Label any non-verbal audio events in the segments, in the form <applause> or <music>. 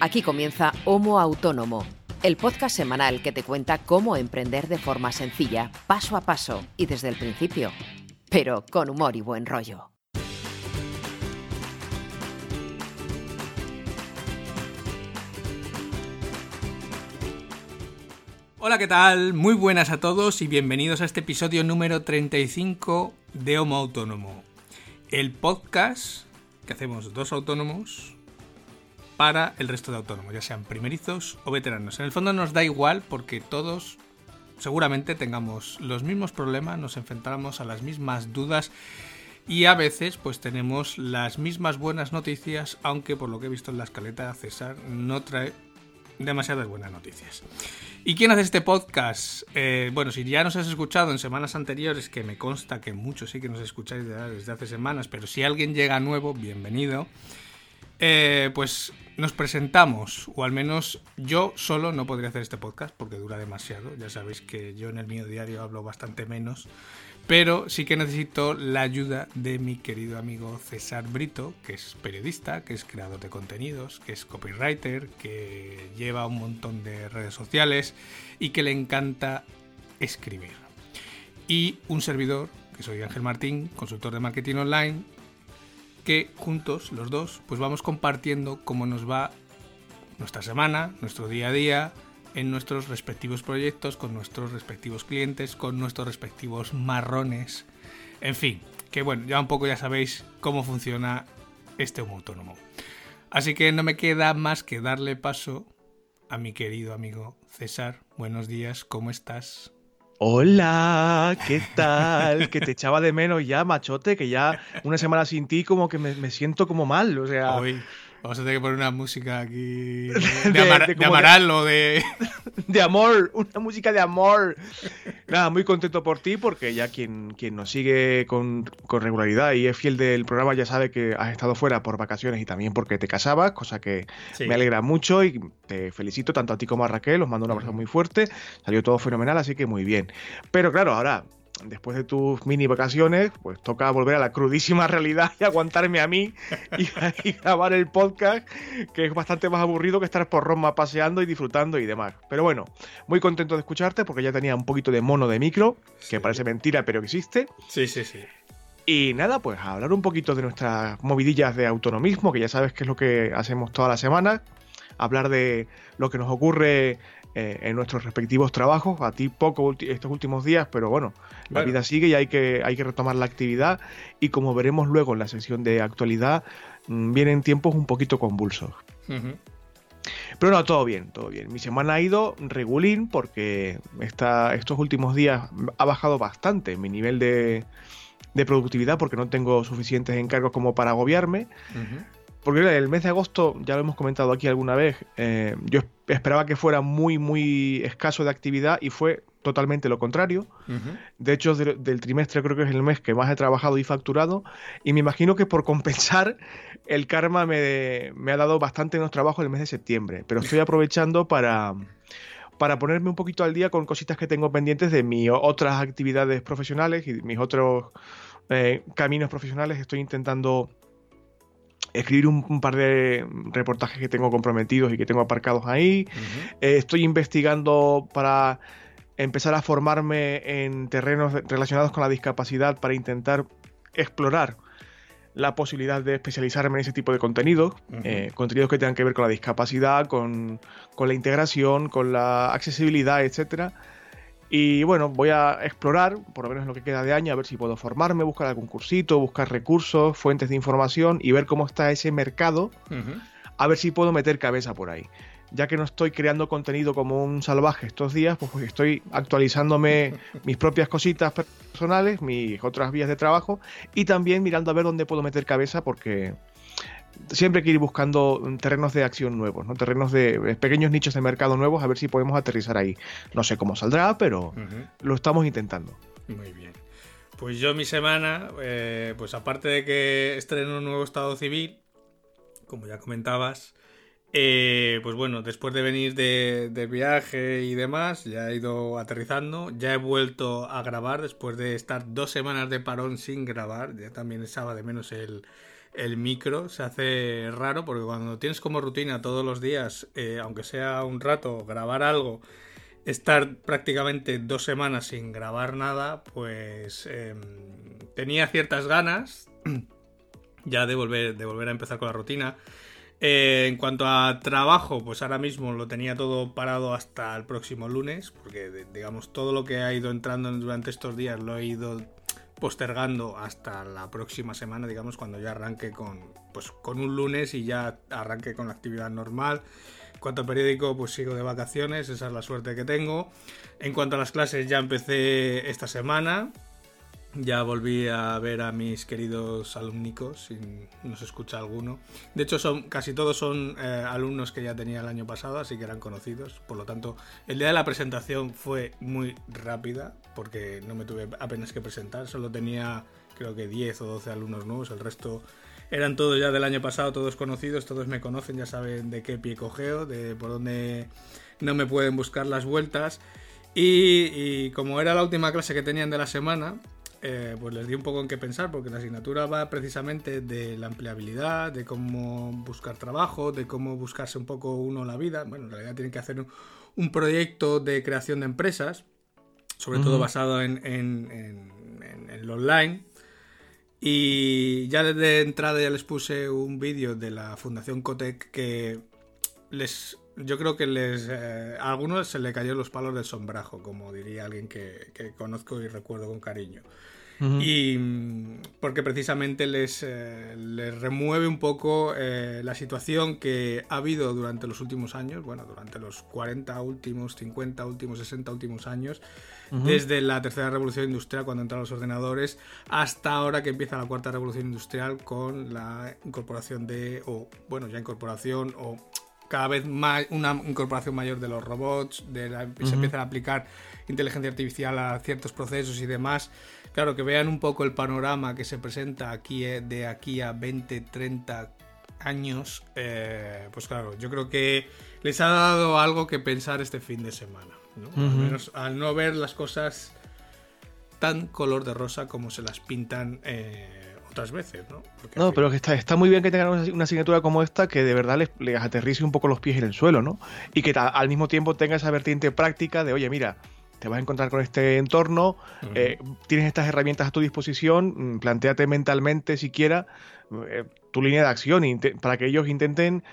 Aquí comienza Homo Autónomo, el podcast semanal que te cuenta cómo emprender de forma sencilla, paso a paso y desde el principio, pero con humor y buen rollo. Hola, ¿qué tal? Muy buenas a todos y bienvenidos a este episodio número 35 de Homo Autónomo, el podcast que hacemos dos autónomos para el resto de autónomos, ya sean primerizos o veteranos. En el fondo nos da igual porque todos seguramente tengamos los mismos problemas, nos enfrentamos a las mismas dudas y a veces pues tenemos las mismas buenas noticias, aunque por lo que he visto en la escaleta César no trae demasiadas buenas noticias. ¿Y quién hace este podcast? Eh, bueno, si ya nos has escuchado en semanas anteriores, que me consta que muchos sí que nos escucháis desde hace semanas, pero si alguien llega nuevo, bienvenido. Eh, pues nos presentamos, o al menos yo solo no podría hacer este podcast porque dura demasiado. Ya sabéis que yo en el mío diario hablo bastante menos. Pero sí que necesito la ayuda de mi querido amigo César Brito, que es periodista, que es creador de contenidos, que es copywriter, que lleva un montón de redes sociales y que le encanta escribir. Y un servidor, que soy Ángel Martín, consultor de marketing online, que juntos, los dos, pues vamos compartiendo cómo nos va nuestra semana, nuestro día a día, en nuestros respectivos proyectos, con nuestros respectivos clientes, con nuestros respectivos marrones. En fin, que bueno, ya un poco ya sabéis cómo funciona este humo autónomo. Así que no me queda más que darle paso a mi querido amigo César. Buenos días, ¿cómo estás? Hola, ¿qué tal? que te echaba de menos ya, machote, que ya una semana sin ti como que me, siento como mal, o sea... Vamos a tener que poner una música aquí <laughs> de, Amaral o de... <laughs> De amor, una música de amor. Nada, muy contento por ti porque ya quien, quien nos sigue con, regularidad y es fiel del programa ya sabe que has estado fuera por vacaciones y también porque te casabas, cosa que me alegra mucho y te felicito tanto a ti como a Raquel, os mando un abrazo muy fuerte, salió todo fenomenal, así que muy bien. Pero claro, ahora después de tus mini vacaciones, pues toca volver a la crudísima <laughs> realidad y aguantarme a mí y, grabar el podcast, que es bastante más aburrido que estar por Roma paseando y disfrutando y demás. Pero bueno, muy contento de escucharte porque ya tenía un poquito de mono de micro, que parece mentira, pero existe. Sí, sí, sí. Y nada, pues hablar un poquito de nuestras movidillas de autonomismo, que ya sabes que es lo que hacemos toda la semana. Hablar de lo que nos ocurre eh, en nuestros respectivos trabajos. A ti poco estos últimos días, pero bueno, la vida sigue y hay que, hay que retomar la actividad. Y como veremos luego en la sección de actualidad, mm, vienen tiempos un poquito convulsos. Pero no, todo bien, todo bien. Mi semana ha ido regulín porque esta, estos últimos días ha bajado bastante mi nivel de, de productividad porque no tengo suficientes encargos como para agobiarme. Porque el mes de agosto, ya lo hemos comentado aquí alguna vez, eh, yo esperaba que fuera muy, muy escaso de actividad y fue totalmente lo contrario. De hecho, del trimestre creo que es el mes que más he trabajado y facturado. Y me imagino que por compensar, el karma me, ha dado bastante menos trabajo el mes de septiembre. Pero estoy aprovechando para, para ponerme un poquito al día con cositas que tengo pendientes de mis otras actividades profesionales y mis otros eh, caminos profesionales. Estoy intentando escribir un, par de reportajes que tengo comprometidos y que tengo aparcados ahí. Eh, estoy investigando para empezar a formarme en terrenos relacionados con la discapacidad para intentar explorar la posibilidad de especializarme en ese tipo de contenidos, eh, contenidos que tengan que ver con la discapacidad, con, con la integración, con la accesibilidad, etcétera y bueno, voy a explorar, por lo menos lo que queda de año, a ver si puedo formarme, buscar algún cursito, buscar recursos, fuentes de información y ver cómo está ese mercado, a ver si puedo meter cabeza por ahí. Ya que no estoy creando contenido como un salvaje estos días, pues, pues estoy actualizándome <laughs> mis propias cositas personales, mis otras vías de trabajo y también mirando a ver dónde puedo meter cabeza porque siempre hay que ir buscando terrenos de acción nuevos, ¿no? terrenos de pequeños nichos de mercado nuevos, a ver si podemos aterrizar ahí. No sé cómo saldrá, pero lo estamos intentando. Muy bien. Pues yo mi semana, eh, pues aparte de que estreno un nuevo estado civil, como ya comentabas, eh, pues bueno, después de venir de, de, viaje y demás, ya he ido aterrizando, ya he vuelto a grabar después de estar dos semanas de parón sin grabar, ya también echaba de menos el, el micro se hace raro porque cuando tienes como rutina todos los días, eh, aunque sea un rato, grabar algo, estar prácticamente dos semanas sin grabar nada, pues em, tenía ciertas ganas <clears throat> ya de volver, de volver a empezar con la rutina. Eh, en cuanto a trabajo, pues ahora mismo lo tenía todo parado hasta el próximo lunes, porque digamos todo lo que ha ido entrando durante estos días lo he ido postergando hasta la próxima semana, digamos, cuando ya arranque con, pues, con un lunes y ya arranque con la actividad normal. En cuanto al periódico, pues sigo de vacaciones, esa es la suerte que tengo. En cuanto a las clases, ya empecé esta semana. Ya volví a ver a mis queridos alumnicos, si nos escucha alguno. De hecho, son, casi todos son eh, alumnos que ya tenía el año pasado, así que eran conocidos. Por lo tanto, el día de la presentación fue muy rápida, porque no me tuve apenas que presentar. Solo tenía, creo que 10 o 12 alumnos nuevos. El resto eran todos ya del año pasado, todos conocidos, todos me conocen, ya saben de qué pie cogeo, de por dónde no me pueden buscar las vueltas. Y, y como era la última clase que tenían de la semana, eh, pues les di un poco en qué pensar, porque la asignatura va precisamente de la empleabilidad, de cómo buscar trabajo, de cómo buscarse un poco uno la vida. Bueno, en realidad tienen que hacer un, proyecto de creación de empresas, sobre todo basado en, en, lo online. Y ya desde entrada ya les puse un vídeo de la Fundación Cotec que les yo creo que les eh, a algunos se le cayó los palos del sombrajo, como diría alguien que, que conozco y recuerdo con cariño. Y mm, porque precisamente les, eh, les remueve un poco eh, la situación que ha habido durante los últimos años, bueno, durante los 40 últimos, 50 últimos, 60 últimos años, desde la tercera revolución industrial, cuando entraron los ordenadores, hasta ahora que empieza la cuarta revolución industrial con la incorporación de, o bueno, ya incorporación o cada vez más una incorporación mayor de los robots, de se empieza a aplicar inteligencia artificial a ciertos procesos y demás. Claro, que vean un poco el panorama que se presenta aquí eh, de aquí a 20, 30 años, eh, pues claro, yo creo que les ha dado algo que pensar este fin de semana. Al menos al no ver las cosas tan color de rosa como se las pintan eh, otras veces, ¿no? no, pero que está, está muy bien que tengan una, asignatura como esta que de verdad les, les, aterrice un poco los pies en el suelo, ¿no? Y que al mismo tiempo tenga esa vertiente práctica de, oye, mira, te vas a encontrar con este entorno, eh, tienes estas herramientas a tu disposición, mm, planteate mentalmente siquiera eh, tu línea de acción para que ellos intenten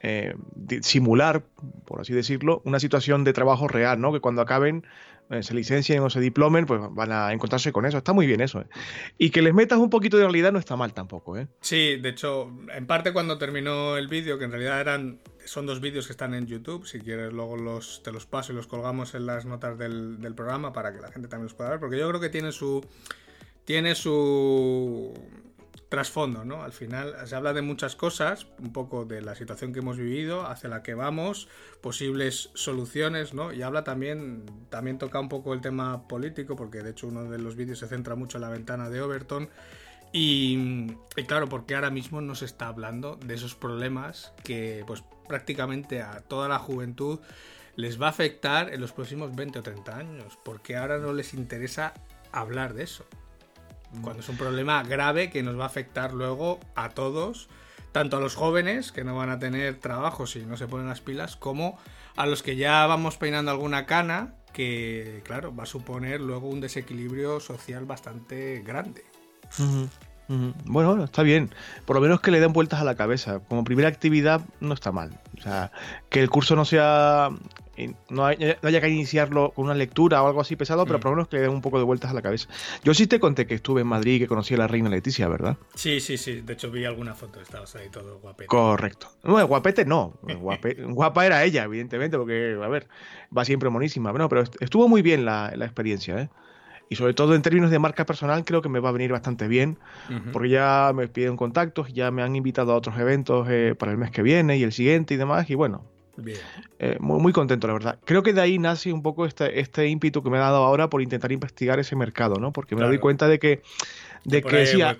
eh, simular, por así decirlo, una situación de trabajo real, ¿no? Que cuando acaben se licencien o se diplomen, pues van a encontrarse con eso. Está muy bien eso. Y que les metas un poquito de realidad no está mal tampoco. ¿eh? Sí, de hecho, en parte cuando terminó el vídeo, que en realidad eran son dos vídeos que están en YouTube. Si quieres, luego te los paso y los colgamos en las notas del, programa para que la gente también los pueda ver. Porque yo creo que tiene su. Tiene su trasfondo, ¿no? Al final se habla de muchas cosas, un poco de la situación que hemos vivido, hacia la que vamos, posibles soluciones, ¿no? Y habla también, también toca un poco el tema político, porque de hecho uno de los vídeos se centra mucho en la ventana de Overton y, claro, porque ahora mismo no se está hablando de esos problemas que pues prácticamente a toda la juventud les va a afectar en los próximos 20 o 30 años, porque ahora no les interesa hablar de eso. Cuando es un problema grave que nos va a afectar luego a todos, tanto a los jóvenes que no van a tener trabajo si no se ponen las pilas, como a los que ya vamos peinando alguna cana, que claro, va a suponer luego un desequilibrio social bastante grande. Bueno, está bien. Por lo menos que le den vueltas a la cabeza. Como primera actividad no está mal. O sea, que el curso no sea no, haya que iniciarlo con una lectura o algo así pesado, pero mm. por lo menos que le den un poco de vueltas a la cabeza. Yo sí te conté que estuve en Madrid y que conocí a la reina Leticia, ¿verdad? Sí, sí, sí. De hecho vi alguna foto, estabas ahí todo guapete. Correcto. No, guapete no. <laughs> guapa era ella, evidentemente, porque, a ver, va siempre monísima. Bueno, pero estuvo muy bien la, la experiencia, ¿eh? Y sobre todo en términos de marca personal creo que me va a venir bastante bien, porque ya me piden contactos, ya me han invitado a otros eventos eh, para el mes que viene y el siguiente y demás, y bueno, eh, muy, muy, contento, la verdad. Creo que de ahí nace un poco este, este ímpetu que me ha dado ahora por intentar investigar ese mercado, ¿no? Porque me doy cuenta de que, de que decía,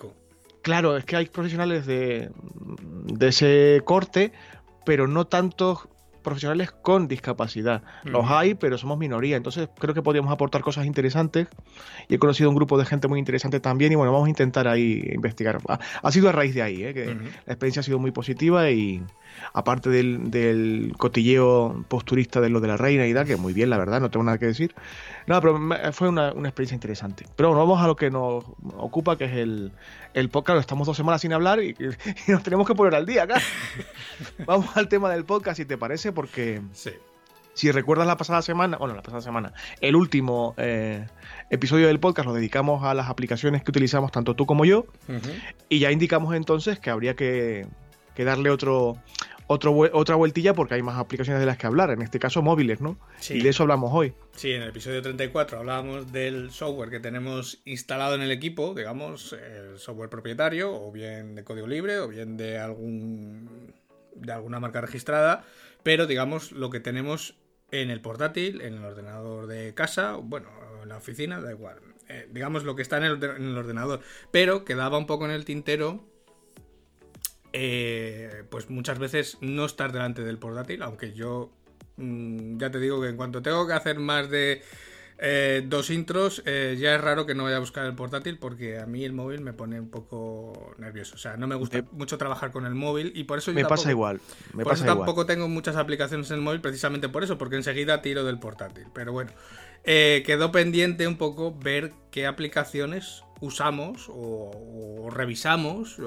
claro, es que hay profesionales de, de ese corte, pero no tantos profesionales con discapacidad. Los hay, pero somos minoría. Entonces creo que podríamos aportar cosas interesantes. Y he conocido un grupo de gente muy interesante también. Y bueno, vamos a intentar ahí investigar. Ha, sido a raíz de ahí, ¿eh? que la experiencia ha sido muy positiva y aparte del, cotilleo posturista de lo de la reina y tal, que muy bien, la verdad, no tengo nada que decir. No, pero fue una, experiencia interesante. Pero bueno, vamos a lo que nos ocupa, que es el, el podcast. Estamos dos semanas sin hablar y, <laughs> nos tenemos que poner al día acá. <laughs> vamos al tema del podcast, si te parece, porque... Si recuerdas la pasada semana, bueno, la pasada semana, el último eh, episodio del podcast lo dedicamos a las aplicaciones que utilizamos tanto tú como yo. Y ya indicamos entonces que habría que, que darle otro, otro, otra vueltilla porque hay más aplicaciones de las que hablar, en este caso móviles, ¿no? Y de eso hablamos hoy. Sí, en el episodio 34 hablábamos del software que tenemos instalado en el equipo, digamos, el software propietario, o bien de código libre, o bien de algún de alguna marca registrada, pero digamos lo que tenemos en el portátil, en el ordenador de casa, bueno, en la oficina, da igual. Eh, digamos lo que está en el, en el ordenador, pero quedaba un poco en el tintero eh, pues muchas veces no estar delante del portátil, aunque yo mm, ya te digo que en cuanto tengo que hacer más de eh, dos intros, eh, ya es raro que no vaya a buscar el portátil porque a mí el móvil me pone un poco nervioso. O sea, no me gusta mucho trabajar con el móvil y por eso yo me pasa igual. Me por eso tampoco tengo muchas aplicaciones en el móvil, precisamente por eso, porque enseguida tiro del portátil. Pero bueno, quedó pendiente un poco ver qué aplicaciones usamos o, revisamos,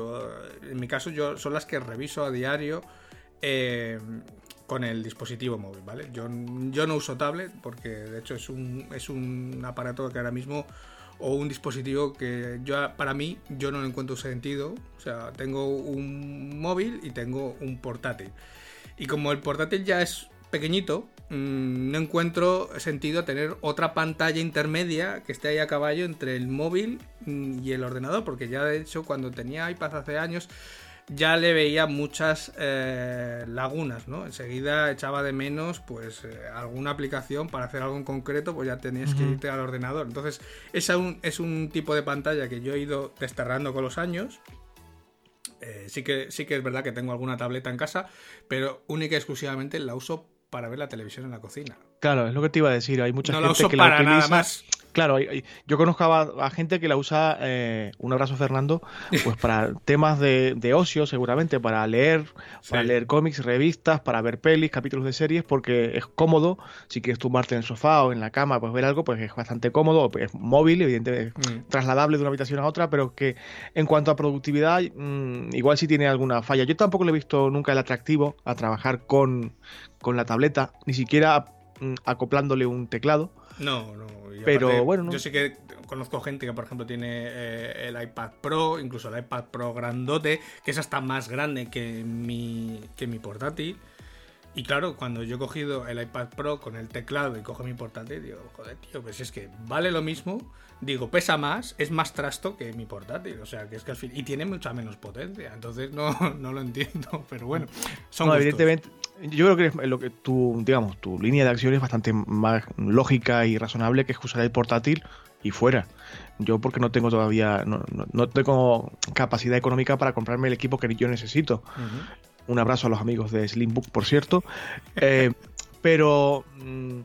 en mi caso yo son las que reviso a diario eh, con el dispositivo móvil, ¿vale? Yo, yo no uso tablet porque de hecho es un, es un aparato que ahora mismo o un dispositivo que yo para mí yo no encuentro sentido, o sea, tengo un móvil y tengo un portátil. Y como el portátil ya es pequeñito, Mm, no encuentro sentido tener otra pantalla intermedia que esté ahí a caballo entre el móvil mm, y el ordenador, porque ya de hecho cuando tenía iPad hace años ya le veía muchas eh, lagunas, ¿no? Enseguida echaba de menos pues eh, alguna aplicación para hacer algo en concreto, pues ya tenías que irte al ordenador. Entonces, es un, es un tipo de pantalla que yo he ido desterrando con los años. Eh, sí, que, sí que es verdad que tengo alguna tableta en casa, pero única y exclusivamente la uso para ver la televisión en la cocina. Claro, es lo que te iba a decir. Hay mucha gente que la utiliza. Nada más. Claro, yo conozco a, gente que la usa, eh, un abrazo Fernando, pues para <laughs> temas de, ocio seguramente, para leer, para leer cómics, revistas, para ver pelis, capítulos de series, porque es cómodo, si quieres tumbarte en el sofá o en la cama, pues ver algo, pues es bastante cómodo, es móvil, evidentemente, mm. trasladable de una habitación a otra, pero que en cuanto a productividad, mm, igual sí tiene alguna falla. Yo tampoco le he visto nunca el atractivo a trabajar con, con la tableta, ni siquiera mm, acoplándole un teclado. No, no pero bueno, yo sé que conozco gente que, por ejemplo, tiene eh, el iPad Pro, incluso el iPad Pro grandote, que es hasta más grande que mi, que mi portátil. Y claro, cuando yo he cogido el iPad Pro con el teclado y cojo mi portátil, digo, joder, tío, pues es que vale lo mismo. Digo, pesa más, es más trasto que mi portátil. O sea, que es que al fin. Y tiene mucha menos potencia. Entonces no, <laughs> no lo entiendo. Pero bueno, son. No, evidentemente, yo creo que lo que tu, digamos, tu línea de acción es bastante más lógica y razonable que es usar el portátil y fuera. Yo porque no tengo todavía, no, no, tengo capacidad económica para comprarme el equipo que yo necesito. Un abrazo a los amigos de Slimbook, por cierto. Eh, <laughs> pero, mm,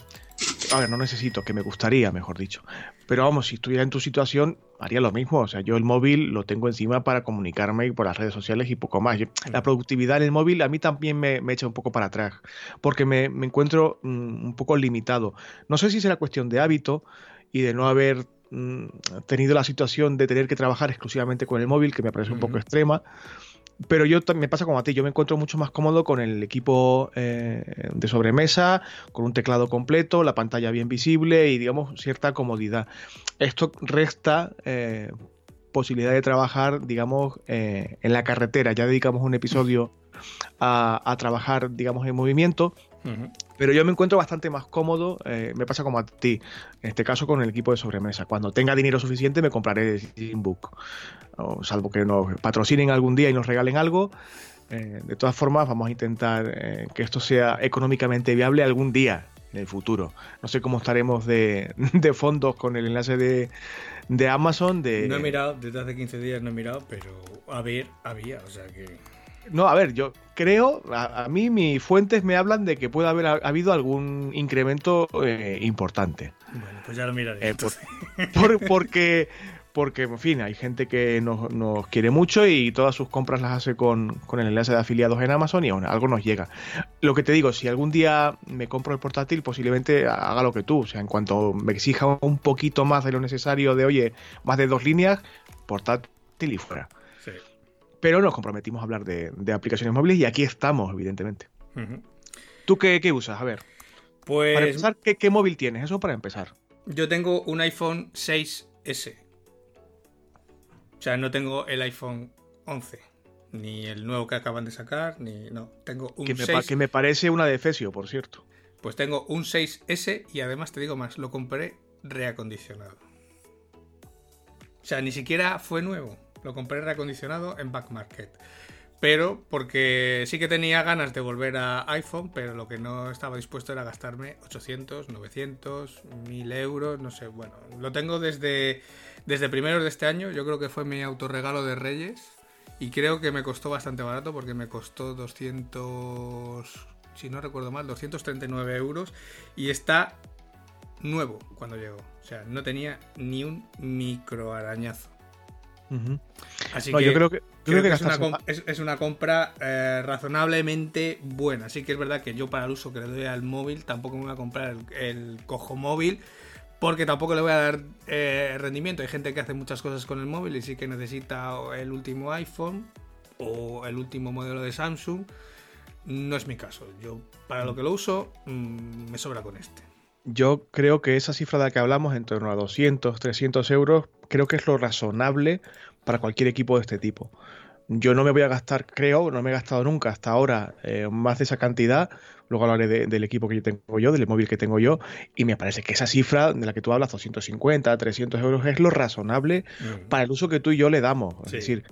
a ver, no necesito, que me gustaría, mejor dicho. Pero vamos, si estuviera en tu situación, haría lo mismo. O sea, yo el móvil lo tengo encima para comunicarme por las redes sociales y poco más. la productividad en el móvil a mí también me, echa un poco para atrás, porque me, encuentro mm, un poco limitado. No sé si será cuestión de hábito y de no haber mm, tenido la situación de tener que trabajar exclusivamente con el móvil, que me parece un poco extrema pero yo me pasa como a ti, yo me encuentro mucho más cómodo con el equipo eh, de sobremesa, con un teclado completo, la pantalla bien visible y digamos cierta comodidad. Esto resta eh, posibilidad de trabajar, digamos, eh, en la carretera. Ya dedicamos un episodio a, a trabajar, digamos, en movimiento. Pero yo me encuentro bastante más cómodo, eh, me pasa como a ti, en este caso con el equipo de sobremesa. Cuando tenga dinero suficiente me compraré el Steambook, o salvo que nos patrocinen algún día y nos regalen algo. Eh, de todas formas, vamos a intentar eh, que esto sea económicamente viable algún día en el futuro. No sé cómo estaremos de, <laughs> de fondos con el enlace de, Amazon. De... No he mirado, desde hace 15 días no he mirado, pero a ver, había, o sea que... No, a ver, yo creo, a, mí mis fuentes me hablan de que puede haber habido algún incremento eh, importante. Bueno, pues ya lo miraré. Eh, porque, porque, en fin, hay gente que nos, quiere mucho y todas sus compras las hace con, con, el enlace de afiliados en Amazon y aún algo nos llega. Lo que te digo, si algún día me compro el portátil, posiblemente haga lo que tú. O sea, en cuanto me exija un poquito más de lo necesario de, oye, más de dos líneas, portátil y fuera. Pero nos comprometimos a hablar de, aplicaciones móviles y aquí estamos, evidentemente. ¿Tú qué, usas? A ver. Pues. Para empezar, ¿qué, móvil tienes? Eso para empezar. Yo tengo un iPhone 6S. O sea, no tengo el iPhone 11. Ni el nuevo que acaban de sacar, ni. No, tengo un que me, que me parece una defesio, por cierto. Pues tengo un 6S y además te digo más, lo compré reacondicionado. O sea, ni siquiera fue nuevo. Lo compré reacondicionado en Back Market. Pero porque sí que tenía ganas de volver a iPhone, pero lo que no estaba dispuesto era gastarme 800, 900, 1000 euros, no sé. Bueno, lo tengo desde, desde primeros de este año. Yo creo que fue mi autorregalo de Reyes. Y creo que me costó bastante barato porque me costó 200, si no recuerdo mal, 239 euros. Y está nuevo cuando llegó. O sea, no tenía ni un micro arañazo. Así que, yo creo que, es, una compra eh, razonablemente buena. Así que es verdad que yo para el uso que le doy al móvil tampoco me voy a comprar el, cojo móvil porque tampoco le voy a dar eh, rendimiento. Hay gente que hace muchas cosas con el móvil y sí que necesita el último iPhone o el último modelo de Samsung. No es mi caso. Yo para lo que lo uso mm, me sobra con este. Yo creo que esa cifra de la que hablamos, en torno a 200, 300 euros, creo que es lo razonable para cualquier equipo de este tipo. Yo no me voy a gastar, creo, no me he gastado nunca hasta ahora eh, más de esa cantidad. Luego hablaré del equipo que yo tengo yo, del móvil que tengo yo, y me parece que esa cifra de la que tú hablas, 250, 300 euros, es lo razonable mm. para el uso que tú y yo le damos. Es decir,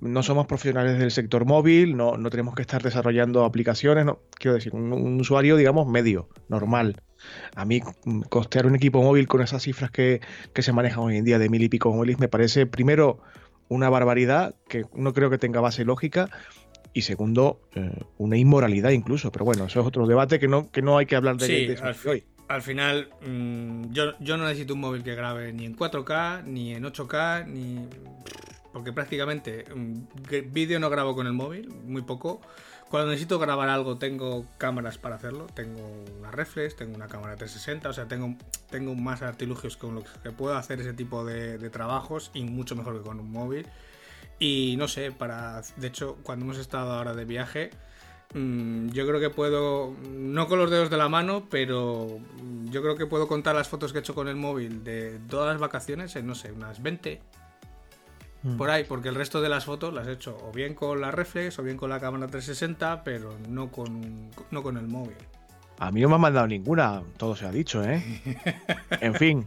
no somos profesionales del sector móvil, no, no tenemos que estar desarrollando aplicaciones, no, quiero decir, un, usuario, digamos, medio, normal. A mí costear un equipo móvil con esas cifras que, se manejan hoy en día de mil y pico móviles me parece, primero, una barbaridad que no creo que tenga base lógica y segundo, eh, una inmoralidad incluso. Pero bueno, eso es otro debate que no, que no hay que hablar de, al hoy. Al final, mm, yo, yo no necesito un móvil que grabe ni en 4K, ni en 8K, ni porque prácticamente mm, vídeo no grabo con el móvil, muy poco. Cuando necesito grabar algo tengo cámaras para hacerlo, tengo una reflex, tengo una cámara 360, o sea, tengo, tengo más artilugios con los que puedo hacer ese tipo de, trabajos y mucho mejor que con un móvil. Y no sé, para. De hecho, cuando hemos estado ahora de viaje, mm, yo creo que puedo. No con los dedos de la mano, pero yo creo que puedo contar las fotos que he hecho con el móvil de todas las vacaciones en, no sé, unas 20, Mm. por ahí, porque el resto de las fotos las he hecho o bien con la reflex o bien con la cámara 360, pero no con, no con el móvil. A mí no me han mandado ninguna, todo se ha dicho, ¿eh? <laughs> en fin.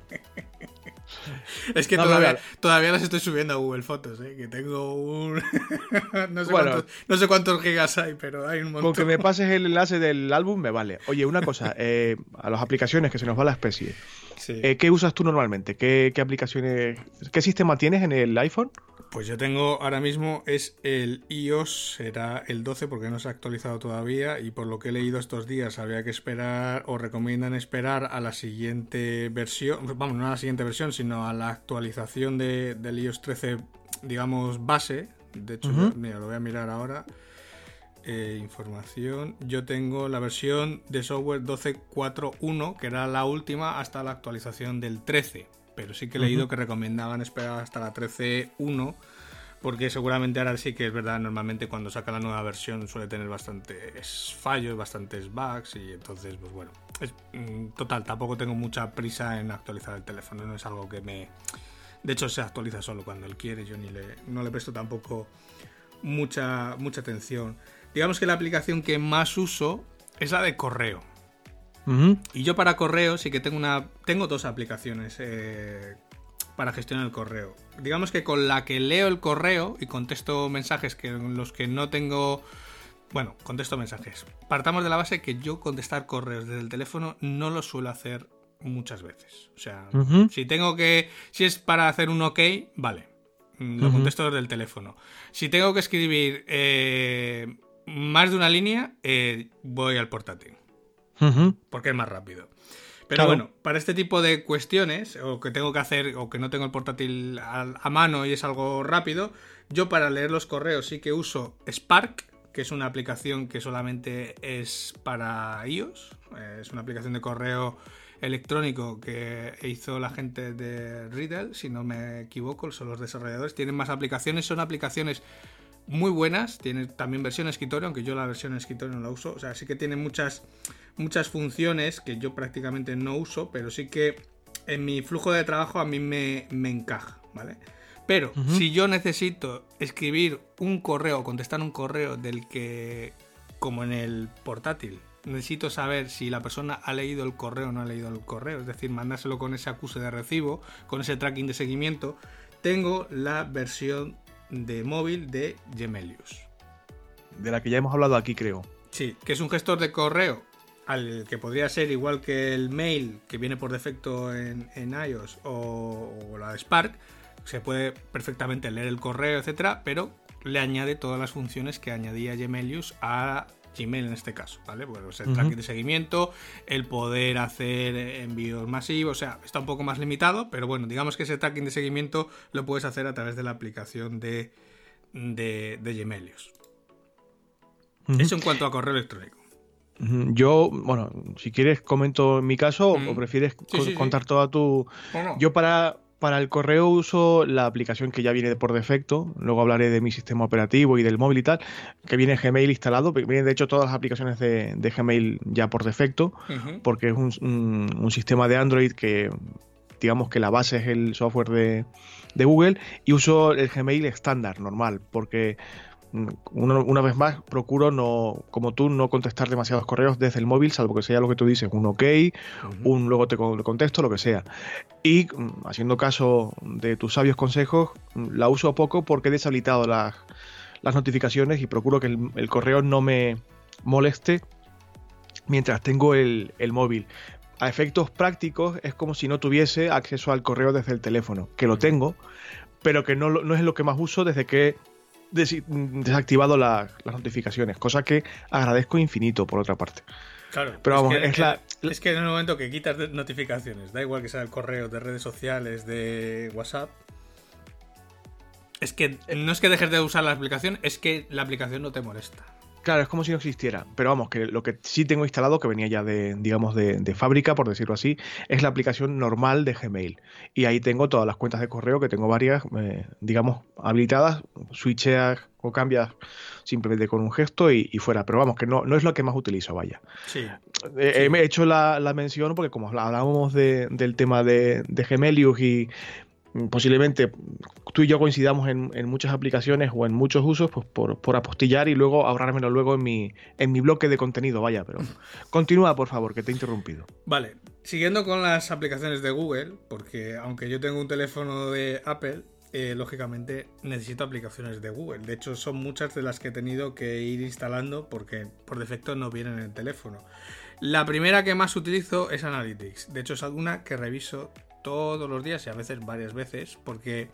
Es que todavía, todavía, las estoy subiendo a Google Fotos, ¿eh? que tengo un... <laughs> no, sé cuántos, no, sé cuántos, gigas hay, pero hay un montón. Con que me pases el enlace del álbum me vale. Oye, una cosa, <laughs> eh, a las aplicaciones que se nos va la especie. Eh, ¿Qué usas tú normalmente? ¿Qué, aplicaciones, qué sistema tienes en el iPhone? Pues yo tengo ahora mismo es el iOS, será el 12 porque no se ha actualizado todavía y por lo que he leído estos días habría que esperar o recomiendan esperar a la siguiente versión, vamos, no a la siguiente versión, sino a la actualización de, del iOS 13, digamos, base. De hecho, mira, lo voy a mirar ahora. Eh, información. Yo tengo la versión de software 12.4.1, que era la última hasta la actualización del 13. Pero sí que he leído que recomendaban esperar hasta la 13.1, porque seguramente ahora sí que es verdad, normalmente cuando saca la nueva versión suele tener bastantes fallos, bastantes bugs, y entonces, pues bueno, es, mm, total, tampoco tengo mucha prisa en actualizar el teléfono, no es algo que me... De hecho, se actualiza solo cuando él quiere, yo ni le, no le presto tampoco mucha, mucha atención. Digamos que la aplicación que más uso es la de correo. Y yo para correo sí que tengo una. Tengo dos aplicaciones eh, para gestionar el correo. Digamos que con la que leo el correo y contesto mensajes que los que no tengo. Bueno, contesto mensajes. Partamos de la base que yo contestar correos desde el teléfono no lo suelo hacer muchas veces. O sea, si tengo que. Si es para hacer un ok, vale. lo contesto desde el teléfono. Si tengo que escribir eh, más de una línea, eh, voy al portátil. Porque es más rápido. Pero bueno, para este tipo de cuestiones, o que tengo que hacer, o que no tengo el portátil a, mano y es algo rápido, yo para leer los correos sí que uso Spark, que es una aplicación que solamente es para iOS. Es una aplicación de correo electrónico que hizo la gente de Riddle, si no me equivoco, son los desarrolladores. Tienen más aplicaciones, son aplicaciones muy buenas. Tiene también versión escritorio, aunque yo la versión escritorio no la uso. O sea, sí que tiene muchas muchas funciones que yo prácticamente no uso, pero sí que en mi flujo de trabajo a mí me, encaja, ¿vale? Pero si yo necesito escribir un correo contestar un correo del que, como en el portátil, necesito saber si la persona ha leído el correo o no ha leído el correo, es decir, mandárselo con ese acuse de recibo, con ese tracking de seguimiento, tengo la versión de móvil de Gemelius. De la que ya hemos hablado aquí, creo. Sí, que es un gestor de correo al que podría ser igual que el mail que viene por defecto en, iOS o, la de Spark, se puede perfectamente leer el correo, etcétera, pero le añade todas las funciones que añadía Gemelius a Gmail en este caso, ¿vale? Pues el tracking de seguimiento, el poder hacer envíos masivos, o sea, está un poco más limitado, pero bueno, digamos que ese tracking de seguimiento lo puedes hacer a través de la aplicación de, de, Gemelius. Eso en cuanto a correo electrónico. Yo, bueno, si quieres comento en mi caso o prefieres contar toda tu... Yo para, para el correo uso la aplicación que ya viene por defecto, luego hablaré de mi sistema operativo y del móvil y tal, que viene Gmail instalado, vienen de hecho todas las aplicaciones de, Gmail ya por defecto, porque es un, sistema de Android que digamos que la base es el software de, de Google y uso el Gmail estándar, normal, porque una, vez más, procuro no, como tú, no contestar demasiados correos desde el móvil, salvo que sea lo que tú dices, un ok, un luego te contesto, lo que sea. Y mm, haciendo caso de tus sabios consejos, mm, la uso poco porque he deshabilitado las, las notificaciones y procuro que el, correo no me moleste mientras tengo el, el móvil. A efectos prácticos es como si no tuviese acceso al correo desde el teléfono, que lo tengo, pero que no, no es lo que más uso desde que desactivado las notificaciones, cosa que agradezco infinito por otra parte. Claro, pero vamos, es, que, es, que en el momento que quitas notificaciones, da igual que sea el correo, de redes sociales, de WhatsApp, es que no es que dejes de usar la aplicación, es que la aplicación no te molesta. Claro, es como si no existiera. Pero vamos, que lo que sí tengo instalado, que venía ya de, digamos, de, fábrica, por decirlo así, es la aplicación normal de Gmail. Y ahí tengo todas las cuentas de correo, que tengo varias, eh, digamos, habilitadas, switcheas o cambias simplemente con un gesto y, fuera. Pero vamos, que no, no es lo que más utilizo, vaya. Sí. Eh, he hecho la, mención porque como hablábamos del tema de, de Gemelius y posiblemente tú y yo coincidamos en, muchas aplicaciones o en muchos usos pues por, apostillar y luego ahorrármelo luego en mi, en mi bloque de contenido, vaya, pero <laughs> continúa por favor, que te he interrumpido. Vale, siguiendo con las aplicaciones de Google, porque aunque yo tengo un teléfono de Apple, eh, lógicamente necesito aplicaciones de Google. De hecho, son muchas de las que he tenido que ir instalando porque por defecto no vienen en el teléfono. La primera que más utilizo es Analytics. De hecho, es alguna que reviso todos los días y a veces varias veces, porque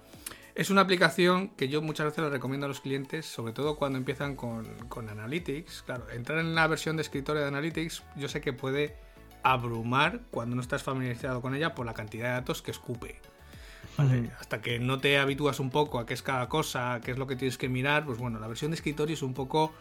es una aplicación que yo muchas veces le recomiendo a los clientes, sobre todo cuando empiezan con, Analytics. Claro, entrar en la versión de escritorio de Analytics yo sé que puede abrumar cuando no estás familiarizado con ella por la cantidad de datos que escupe. Hasta que no te habitúas un poco a qué es cada cosa, qué es lo que tienes que mirar, pues bueno, la versión de escritorio es un poco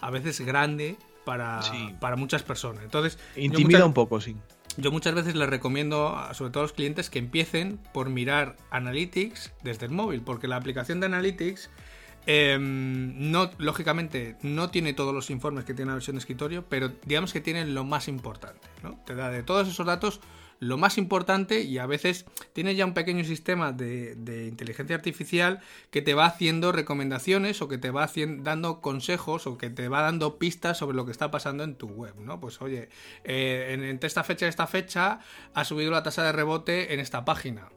a veces grande para, para muchas personas. Entonces, intimida un poco, sí. Yo muchas veces les recomiendo, sobre todo a los clientes, que empiecen por mirar Analytics desde el móvil, porque la aplicación de Analytics em, no, lógicamente no tiene todos los informes que tiene la versión de escritorio, pero digamos que tiene lo más importante. ¿no? Te da de todos esos datos lo más importante y a veces tienes ya un pequeño sistema de, inteligencia artificial que te va haciendo recomendaciones o que te va dando consejos o que te va dando pistas sobre lo que está pasando en tu web, ¿no? Pues oye, eh, entre esta fecha y esta fecha ha subido la tasa de rebote en esta página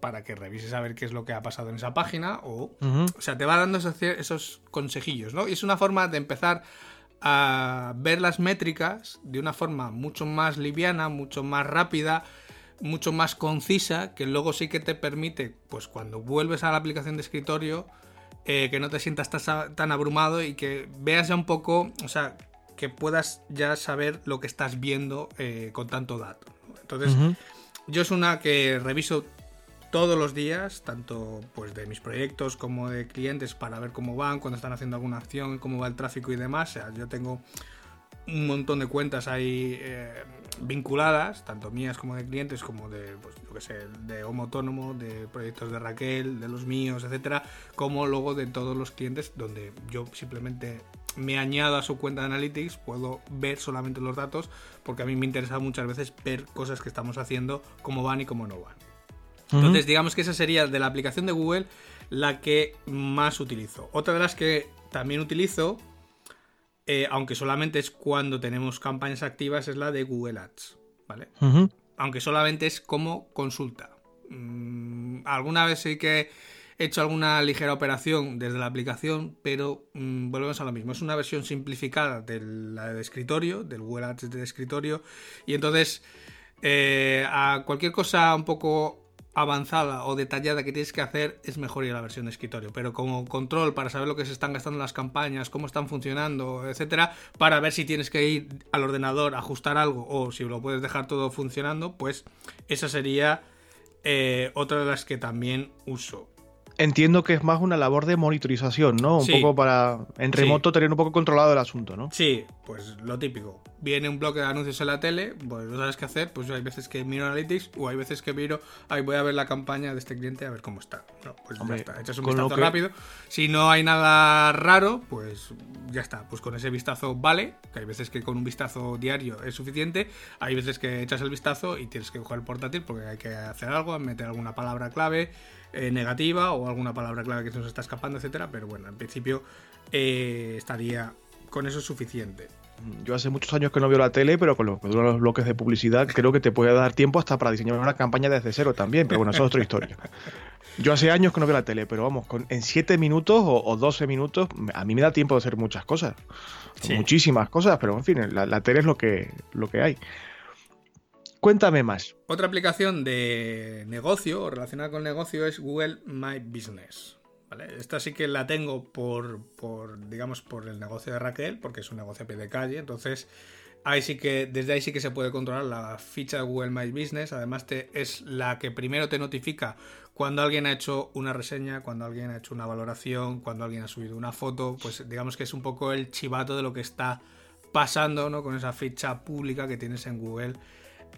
para que revises a ver qué es lo que ha pasado en esa página o, o sea, te va dando esos, esos consejillos, ¿no? Y es una forma de empezar a ver las métricas de una forma mucho más liviana, mucho más rápida, mucho más concisa, que luego sí que te permite, pues cuando vuelves a la aplicación de escritorio, eh, que no te sientas tan abrumado y que veas ya un poco, o sea, que puedas ya saber lo que estás viendo eh, con tanto dato. Entonces, yo es una que reviso todos los días, tanto pues de mis proyectos como de clientes para ver cómo van, cuando están haciendo alguna acción, cómo va el tráfico y demás. O sea, yo tengo un montón de cuentas ahí eh, vinculadas, tanto mías como de clientes, como de, pues, yo que sé, de Homo Autónomo, de proyectos de Raquel, de los míos, etcétera, como luego de todos los clientes, donde yo simplemente me añado a su cuenta de Analytics, puedo ver solamente los datos, porque a mí me interesa muchas veces ver cosas que estamos haciendo, cómo van y cómo no van. Entonces, digamos que esa sería de la aplicación de Google la que más utilizo. Otra de las que también utilizo, eh, aunque solamente es cuando tenemos campañas activas, es la de Google Ads, ¿vale? Aunque solamente es como consulta. Mm, alguna vez sí que he hecho alguna ligera operación desde la aplicación, pero mm, volvemos a lo mismo. Es una versión simplificada de la de escritorio, del Google Ads de escritorio, y entonces eh, a cualquier cosa un poco avanzada o detallada que tienes que hacer, es mejor ir a la versión de escritorio. Pero como control para saber lo que se están gastando las campañas, cómo están funcionando, etcétera, para ver si tienes que ir al ordenador ajustar algo o si lo puedes dejar todo funcionando, pues esa sería eh, otra de las que también uso. Entiendo que es más una labor de monitorización, ¿no? Un poco para en remoto tener un poco controlado el asunto, ¿no? Sí, pues lo típico. Viene un bloque de anuncios en la tele, pues no sabes qué hacer, pues hay veces que miro Analytics o hay veces que miro, ahí voy a ver la campaña de este cliente a ver cómo está. No, pues ya está, echas un vistazo rápido. Si no hay nada raro, pues ya está, pues con ese vistazo vale, que hay veces que con un vistazo diario es suficiente, hay veces que echas el vistazo y tienes que coger el portátil porque hay que hacer algo, meter alguna palabra clave, eh, negativa o alguna palabra clave que se nos está escapando, etcétera. Pero bueno, en principio eh, estaría con eso suficiente. Yo hace muchos años que no veo la tele, pero con los, los bloques de publicidad creo que te puede dar tiempo hasta para diseñar una campaña desde cero también, pero bueno, eso es otra historia. <laughs> Yo hace años que no veo la tele, pero vamos, con, en 7 minutos o, 12 minutos a mí me da tiempo de hacer muchas cosas. Muchísimas cosas, pero en fin, la, la, tele es lo que, lo que hay. Cuéntame más. Otra aplicación de negocio o relacionada con negocio es Google My Business. Esta sí que la tengo por, por, digamos, por el negocio de Raquel, porque es un negocio a pie de calle. Entonces, ahí sí que, desde ahí sí que se puede controlar la ficha de Google My Business. Además, te, es la que primero te notifica cuando alguien ha hecho una reseña, cuando alguien ha hecho una valoración, cuando alguien ha subido una foto. Pues digamos que es un poco el chivato de lo que está pasando ¿no? con esa ficha pública que tienes en Google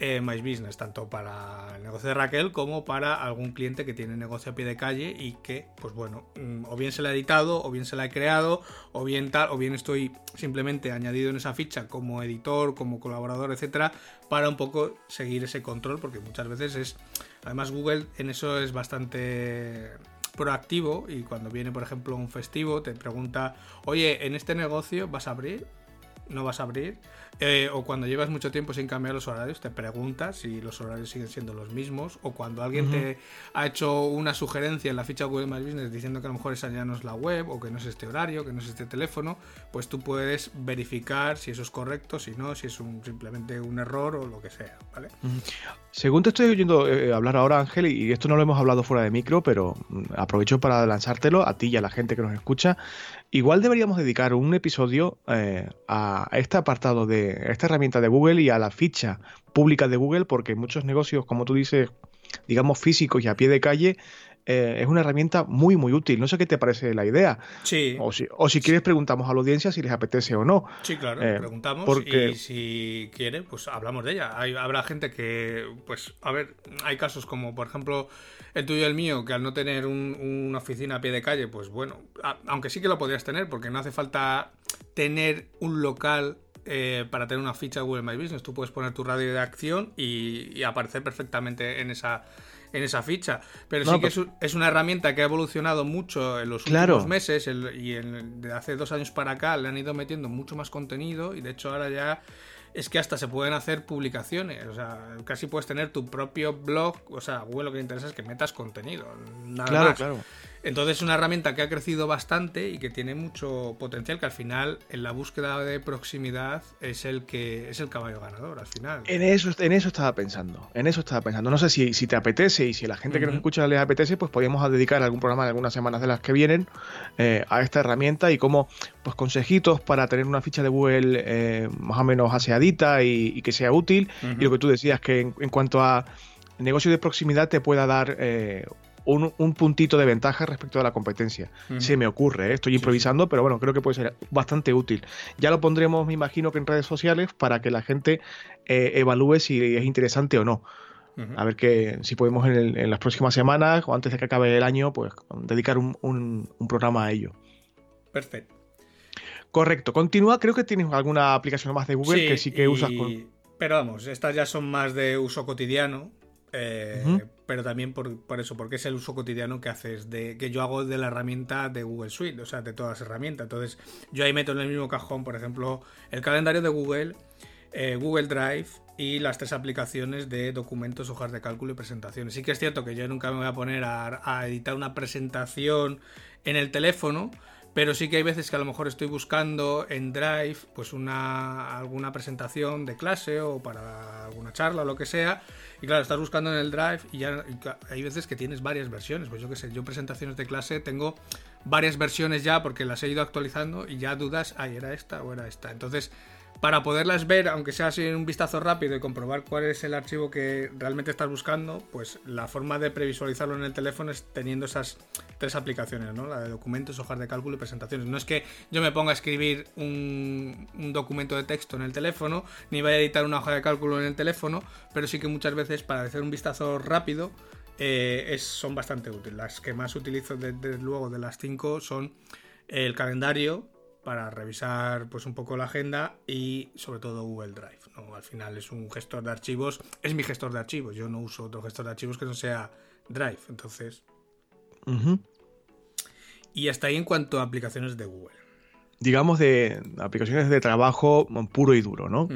eh, My Business, tanto para el negocio de Raquel como para algún cliente que tiene negocio a pie de calle y que, pues bueno, mm, o bien se la ha editado, o bien se la he creado, o bien tal, o bien estoy simplemente añadido en esa ficha como editor, como colaborador, etcétera, para un poco seguir ese control, porque muchas veces es. Además, Google en eso es bastante proactivo y cuando viene, por ejemplo, un festivo, te pregunta, oye, ¿en este negocio vas a abrir? ¿No vas a abrir? Eh, o cuando llevas mucho tiempo sin cambiar los horarios, te preguntas si los horarios siguen siendo los mismos. O cuando alguien te ha hecho una sugerencia en la ficha Google My Business diciendo que a lo mejor esa ya no es la web, o que no es este horario, que no es este teléfono, pues tú puedes verificar si eso es correcto, si no, si es un, simplemente un error o lo que sea. ¿vale? Según te estoy oyendo eh, hablar ahora, Ángel, y esto no lo hemos hablado fuera de micro, pero mm, aprovecho para lanzártelo a ti y a la gente que nos escucha. Igual deberíamos dedicar un episodio eh, a este apartado de esta herramienta de Google y a la ficha pública de Google, porque muchos negocios, como tú dices, digamos físicos y a pie de calle, eh, es una herramienta muy, muy útil. No sé qué te parece la idea. Sí. O si, o si quieres, preguntamos a la audiencia si les apetece o no. Sí, claro, eh, preguntamos porque... y si quiere, pues hablamos de ella. Hay, habrá gente que, pues, a ver, hay casos como, por ejemplo, el tuyo y el mío, que al no tener una oficina a pie de calle, pues bueno, aunque sí que lo podrías tener, porque no hace falta tener un local eh, para tener una ficha Google My Business. Tú puedes poner tu radio de acción y aparecer perfectamente en esa en esa ficha. Pero sí que es, una herramienta que ha evolucionado mucho en los últimos meses y de hace dos años para acá le han ido metiendo mucho más contenido y de hecho ahora ya es que hasta se pueden hacer publicaciones. O sea, casi puedes tener tu propio blog. O sea, Google lo que le interesa es que metas contenido. Nada claro, más. claro. Entonces es una herramienta que ha crecido bastante y que tiene mucho potencial, que al final en la búsqueda de proximidad es el que es el caballo ganador al final. En eso, en eso estaba pensando, en eso estaba pensando. No sé si, si te apetece y si a la gente que nos escucha les apetece, pues podríamos dedicar algún programa de algunas semanas de las que vienen eh, a esta herramienta y como pues consejitos para tener una ficha de Google eh, más o menos aseadita y, que sea útil. Y lo que tú decías, que en, cuanto a negocio de proximidad te pueda dar eh, un, puntito de ventaja respecto a la competencia. Se me ocurre, ¿eh? estoy improvisando, pero bueno, creo que puede ser bastante útil. Ya lo pondremos, me imagino que en redes sociales para que la gente eh, evalúe si es interesante o no. A ver que si podemos en, las próximas semanas o antes de que acabe el año, pues dedicar un, programa a ello. Perfecto. Correcto. Continúa, creo que tienes alguna aplicación más de Google que sí que usas. Pero vamos, estas ya son más de uso cotidiano. Eh, pero también por, eso, porque es el uso cotidiano que haces, de que yo hago de la herramienta de Google Suite, o sea, de todas las herramientas. Entonces, yo ahí meto en el mismo cajón, por ejemplo, el calendario de Google, eh, Google Drive y las tres aplicaciones de documentos, hojas de cálculo y presentaciones. Sí que es cierto que yo nunca me voy a poner a editar una presentación en el teléfono, pero sí que hay veces que a lo mejor estoy buscando en Drive pues una alguna presentación de clase o para alguna charla o lo que sea. Y claro estás buscando en el Drive y ya hay veces que tienes varias versiones. Pues yo qué sé yo presentaciones de clase tengo varias versiones ya porque las he ido actualizando y ya dudas ay era esta o era esta entonces para poderlas ver, aunque sea así en un vistazo rápido y comprobar cuál es el archivo que realmente estás buscando, pues la forma de previsualizarlo en el teléfono es teniendo esas tres aplicaciones, ¿no? La de documentos, hojas de cálculo y presentaciones. No es que yo me ponga a escribir un, documento de texto en el teléfono, ni vaya a editar una hoja de cálculo en el teléfono, pero sí que muchas veces para hacer un vistazo rápido eh, son bastante útiles. Las que más utilizo desde luego de las cinco son el calendario, para revisar pues un poco la agenda y sobre todo Google Drive. ¿no? Al final es un gestor de archivos, es mi gestor de archivos, yo no uso otro gestor de archivos que no sea Drive, entonces... Y hasta ahí en cuanto a aplicaciones de Google. Digamos de aplicaciones de trabajo puro y duro, ¿no?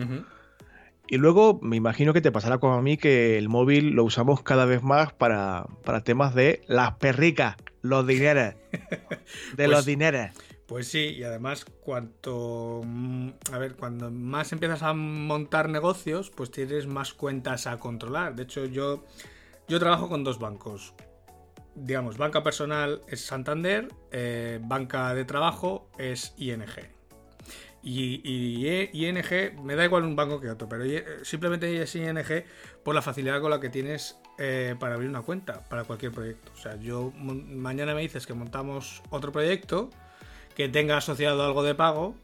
Y luego me imagino que te pasará como a mí que el móvil lo usamos cada vez más para, temas de las perricas, los dineros. <laughs> De los pues dineros. Pues sí, y además cuanto a ver, cuando más empiezas a montar negocios, pues tienes más cuentas a controlar. De hecho, yo yo trabajo con dos bancos. Digamos, banca personal es Santander, eh, banca de trabajo es ING. Y, ING, me da igual un banco que otro, pero simplemente es ING por la facilidad con la que tienes eh, para abrir una cuenta para cualquier proyecto. O sea, yo mañana me dices que montamos otro proyecto que tenga asociado algo de pago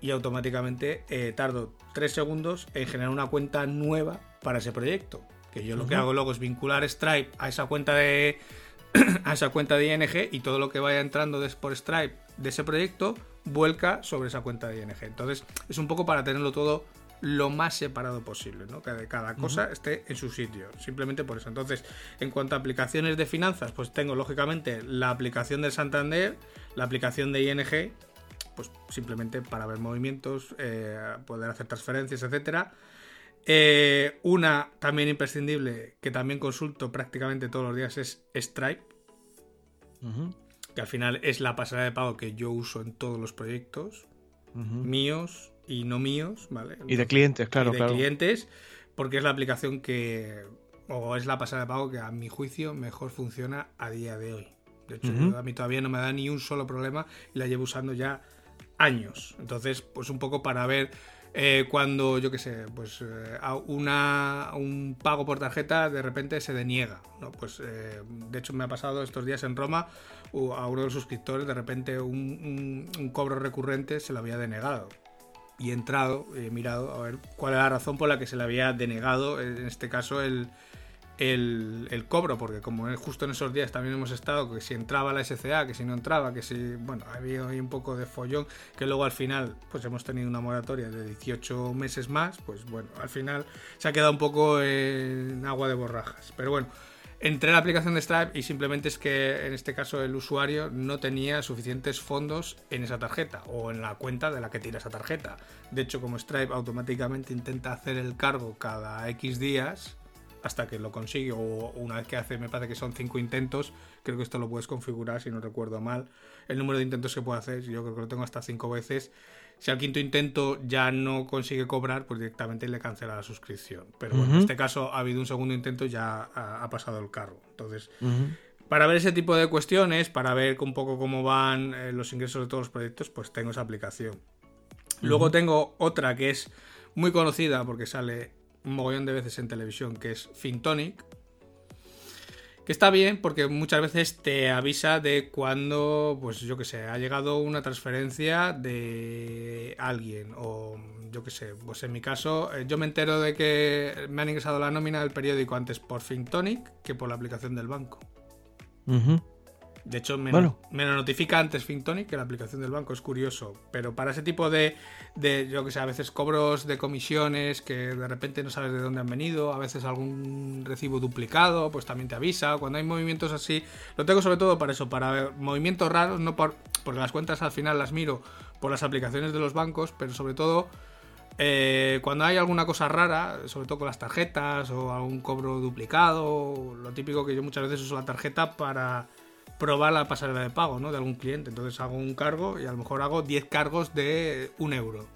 y automáticamente eh, tardo 3 segundos en generar una cuenta nueva para ese proyecto. Que yo lo que hago luego es vincular Stripe a esa cuenta de <clears throat> a esa cuenta de ING y todo lo que vaya entrando por Stripe de ese proyecto vuelca sobre esa cuenta de ING. Entonces es un poco para tenerlo todo lo más separado posible, ¿no? Que cada cosa esté en su sitio, simplemente por eso. Entonces, en cuanto a aplicaciones de finanzas, pues tengo lógicamente la aplicación de Santander, la aplicación de ING, pues simplemente para ver movimientos, eh, poder hacer transferencias, etcétera. Eh, una también imprescindible que también consulto prácticamente todos los días es Stripe, que al final es la pasarela de pago que yo uso en todos los proyectos míos y no míos, ¿vale? Y de clientes, claro, de clientes, porque es la aplicación que, o es la pasada de pago que a mi juicio mejor funciona a día de hoy. De hecho, a mí todavía no me da ni un solo problema y la llevo usando ya años. Entonces, pues un poco para ver eh, cuando, yo qué sé, pues eh, una, un pago por tarjeta de repente se deniega. ¿no? Pues, eh, de hecho, me ha pasado estos días en Roma a uno de los suscriptores, de repente un, un cobro recurrente se lo había denegado y he entrado, he mirado a ver cuál es la razón por la que se le había denegado, en este caso, el, el, cobro, porque como justo en esos días también hemos estado, que si entraba la SCA, que si no entraba, que si, bueno, había ahí un poco de follón, que luego al final, pues hemos tenido una moratoria de 18 meses más, pues bueno, al final se ha quedado un poco en agua de borrajas. Pero bueno, entré en la aplicación de Stripe y simplemente es que en este caso el usuario no tenía suficientes fondos en esa tarjeta o en la cuenta de la que tira esa tarjeta. De hecho, como Stripe automáticamente intenta hacer el cargo cada X días, hasta que lo consigue, o una vez que hace, me parece que son cinco intentos, creo que esto lo puedes configurar si no recuerdo mal, el número de intentos que puede hacer, yo creo que lo tengo hasta cinco veces. Si al quinto intento ya no consigue cobrar, pues directamente le cancela la suscripción. Pero bueno, en este caso ha habido un segundo intento y ya ha, pasado el carro. Entonces, para ver ese tipo de cuestiones, para ver un poco cómo van eh, los ingresos de todos los proyectos, pues tengo esa aplicación. Luego tengo otra que es muy conocida porque sale un mogollón de veces en televisión, que es Fintonic. Que está bien porque muchas veces te avisa de cuando, pues yo que sé, ha llegado una transferencia de alguien. O yo que sé, pues en mi caso, eh, yo me entero de que me han ingresado la nómina del periódico antes por Fintonic que por la aplicación del banco. De hecho, me, lo notifica antes Fintonic que la aplicación del banco, es curioso. Pero para ese tipo de, de, yo que sé, a veces cobros de comisiones que de repente no sabes de dónde han venido, a veces algún recibo duplicado, pues también te avisa. Cuando hay movimientos así, lo tengo sobre todo para eso, para movimientos raros, no por, porque las cuentas al final las miro por las aplicaciones de los bancos, pero sobre todo eh, cuando hay alguna cosa rara, sobre todo con las tarjetas o algún cobro duplicado, lo típico que yo muchas veces uso la tarjeta para probar la pasarela de pago ¿no? de algún cliente. Entonces hago un cargo y a lo mejor hago 10 cargos de un euro.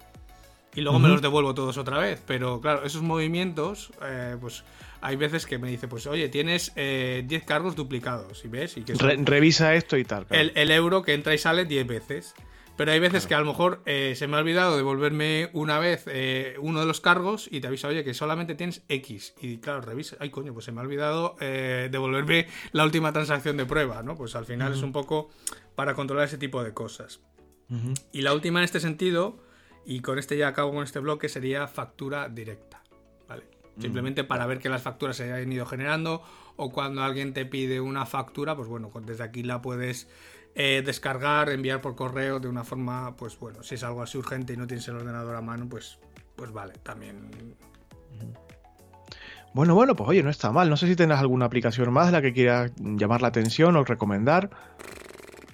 Y luego me los devuelvo todos otra vez. Pero claro, esos movimientos, eh, pues hay veces que me dice, pues oye, tienes 10 eh, cargos duplicados. Y ves, y que revisa esto y tal. El, el, euro que entra y sale 10 veces. Pero hay veces que a lo mejor eh, se me ha olvidado devolverme una vez eh, uno de los cargos y te avisa, oye, que solamente tienes X. Y claro, revisa, ay coño, pues se me ha olvidado eh, devolverme la última transacción de prueba, ¿no? Pues al final es un poco para controlar ese tipo de cosas. Y la última en este sentido, y con este ya acabo con este bloque, sería factura directa. ¿Vale? Simplemente para ver que las facturas se hayan ido generando o cuando alguien te pide una factura, pues bueno, desde aquí la puedes eh, descargar, enviar por correo de una forma, pues bueno, si es algo así urgente y no tienes el ordenador a mano, pues, pues vale, también. Bueno, bueno, pues oye, no está mal. No sé si tendrás alguna aplicación más de la que quieras llamar la atención o recomendar.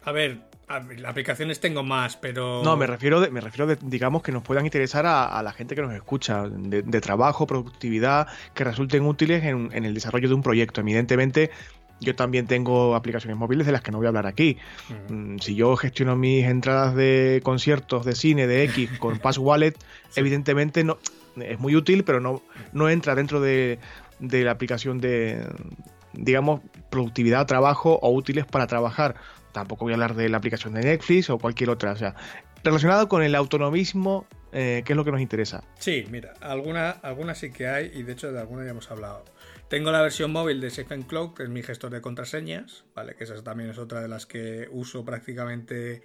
A ver, aplicaciones tengo más, pero. No, me refiero, de, me refiero de, digamos, que nos puedan interesar a, la gente que nos escucha, de, trabajo, productividad, que resulten útiles en, en, el desarrollo de un proyecto. Evidentemente, yo también tengo aplicaciones móviles de las que no voy a hablar aquí. Mm, si yo gestiono mis entradas de conciertos, de cine, de X <laughs> con Pass Wallet, evidentemente no es muy útil, pero no, no entra dentro de, de la aplicación de, digamos, productividad, trabajo o útiles para trabajar. Tampoco voy a hablar de la aplicación de Netflix o cualquier otra. O sea, relacionado con el autonomismo, eh, ¿qué es lo que nos interesa? Sí, mira, alguna, alguna sí que hay y de hecho de alguna ya hemos hablado. Tengo la versión móvil de Safe Cloud, que es mi gestor de contraseñas, ¿vale? Que esa también es otra de las que uso prácticamente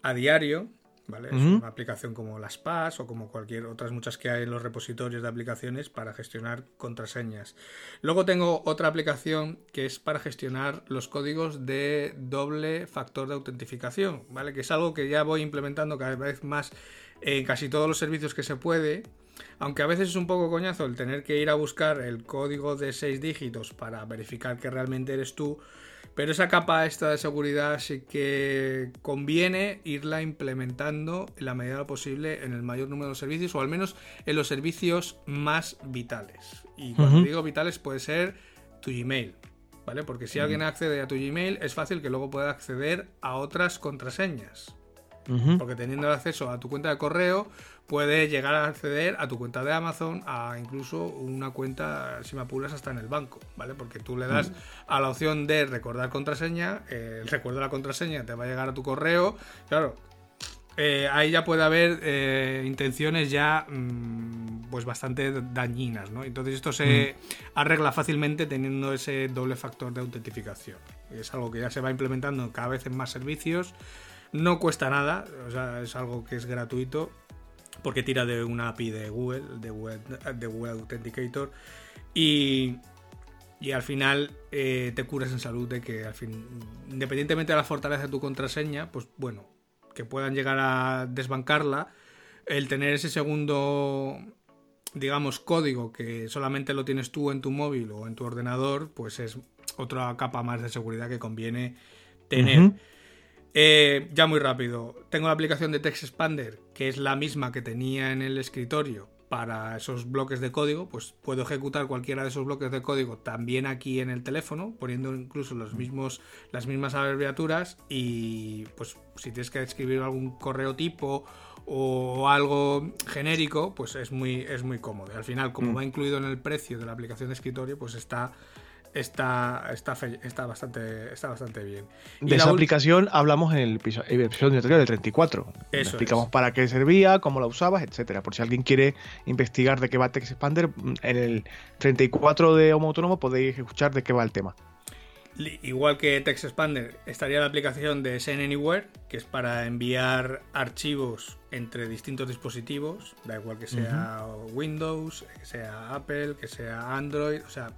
a diario, ¿vale? Es una aplicación como las PAS o como cualquier otras muchas que hay en los repositorios de aplicaciones para gestionar contraseñas. Luego tengo otra aplicación que es para gestionar los códigos de doble factor de autentificación, ¿vale? Que es algo que ya voy implementando cada vez más en casi todos los servicios que se puede aunque a veces es un poco coñazo el tener que ir a buscar el código de 6 dígitos para verificar que realmente eres tú, pero esa capa esta de seguridad sí que conviene irla implementando en la medida posible en el mayor número de servicios o al menos en los servicios más vitales. Y cuando digo vitales puede ser tu Gmail, ¿vale? Porque si alguien accede a tu Gmail es fácil que luego pueda acceder a otras contraseñas. Porque teniendo acceso a tu cuenta de correo, puede llegar a acceder a tu cuenta de Amazon, a incluso una cuenta, si me apuras, hasta en el banco, ¿vale? Porque tú le das a la opción de recordar contraseña, el recuerdo de la contraseña te va a llegar a tu correo, claro. Eh, ahí ya puede haber eh, intenciones ya mm, pues bastante dañinas, ¿no? Entonces esto se arregla fácilmente teniendo ese doble factor de autentificación. Es algo que ya se va implementando cada vez en más servicios. No cuesta nada, o sea, es algo que es gratuito porque tira de una API de Google, de Google, Authenticator, y, y al final eh, te curas en salud de que al fin, independientemente de la fortaleza de tu contraseña, pues bueno, que puedan llegar a desbancarla, el tener ese segundo digamos, código que solamente lo tienes tú en tu móvil o en tu ordenador, pues es otra capa más de seguridad que conviene tener. Eh, ya muy rápido. Tengo la aplicación de Text Expander, que es la misma que tenía en el escritorio, para esos bloques de código, pues puedo ejecutar cualquiera de esos bloques de código también aquí en el teléfono, poniendo incluso los mismos, las mismas abreviaturas y pues si tienes que escribir algún correo tipo o algo genérico, pues es muy, es muy cómodo. Al final, como mm. va incluido en el precio de la aplicación de escritorio, pues está está, está, está, bastante, está bastante bien. de esa aplicación hablamos en el episodio anterior del 34. explicamos para qué servía, cómo la usabas, etcétera. Por si alguien quiere investigar de qué va Text Expander, en el 34 de Homo Autónomo podéis escuchar de qué va el tema. Igual que Text Expander, estaría la aplicación de Send Anywhere, que es para enviar archivos entre distintos dispositivos, da igual que sea Windows, que sea Apple, que sea Android, o sea,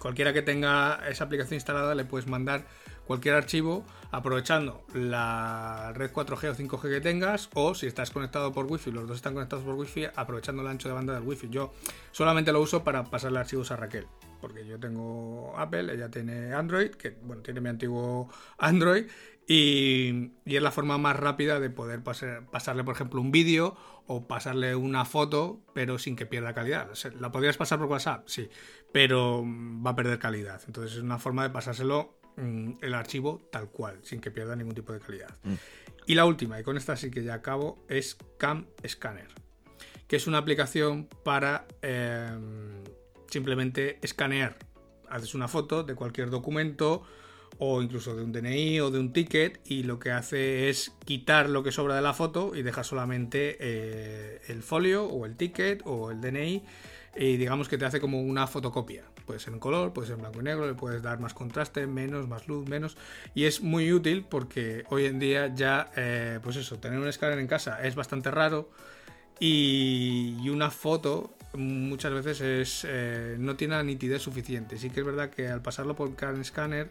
cualquiera que tenga esa aplicación instalada le puedes mandar cualquier archivo aprovechando la red 4G o 5G que tengas o si estás conectado por Wi-Fi, los dos están conectados por Wi-Fi, aprovechando el ancho de banda del Wi-Fi. Yo solamente lo uso para pasarle archivos a Raquel, porque yo tengo Apple, ella tiene Android, que bueno, tiene mi antiguo Android y, es la forma más rápida de poder pasarle, por ejemplo, un vídeo o pasarle una foto, pero sin que pierda calidad. ¿La podrías pasar por WhatsApp? Sí, pero va a perder calidad. Entonces es una forma de pasárselo mm, el archivo tal cual, sin que pierda ningún tipo de calidad. Mm. Y la última, y con esta sí que ya acabo, es Cam Scanner, que es una aplicación para em, simplemente escanear. Haces una foto de cualquier documento o incluso de un DNI o de un ticket y lo que hace es quitar lo que sobra de la foto y deja solamente eh, el folio o el ticket o el DNI y digamos que te hace como una fotocopia. Puede ser en color, puede ser en blanco y negro, le puedes dar más contraste, menos, más luz, menos. Y es muy útil porque hoy en día ya, eh, pues eso, tener un escáner en casa es bastante raro y, una foto muchas veces es, eh, no tiene la nitidez suficiente. Sí que es verdad que al pasarlo por el escáner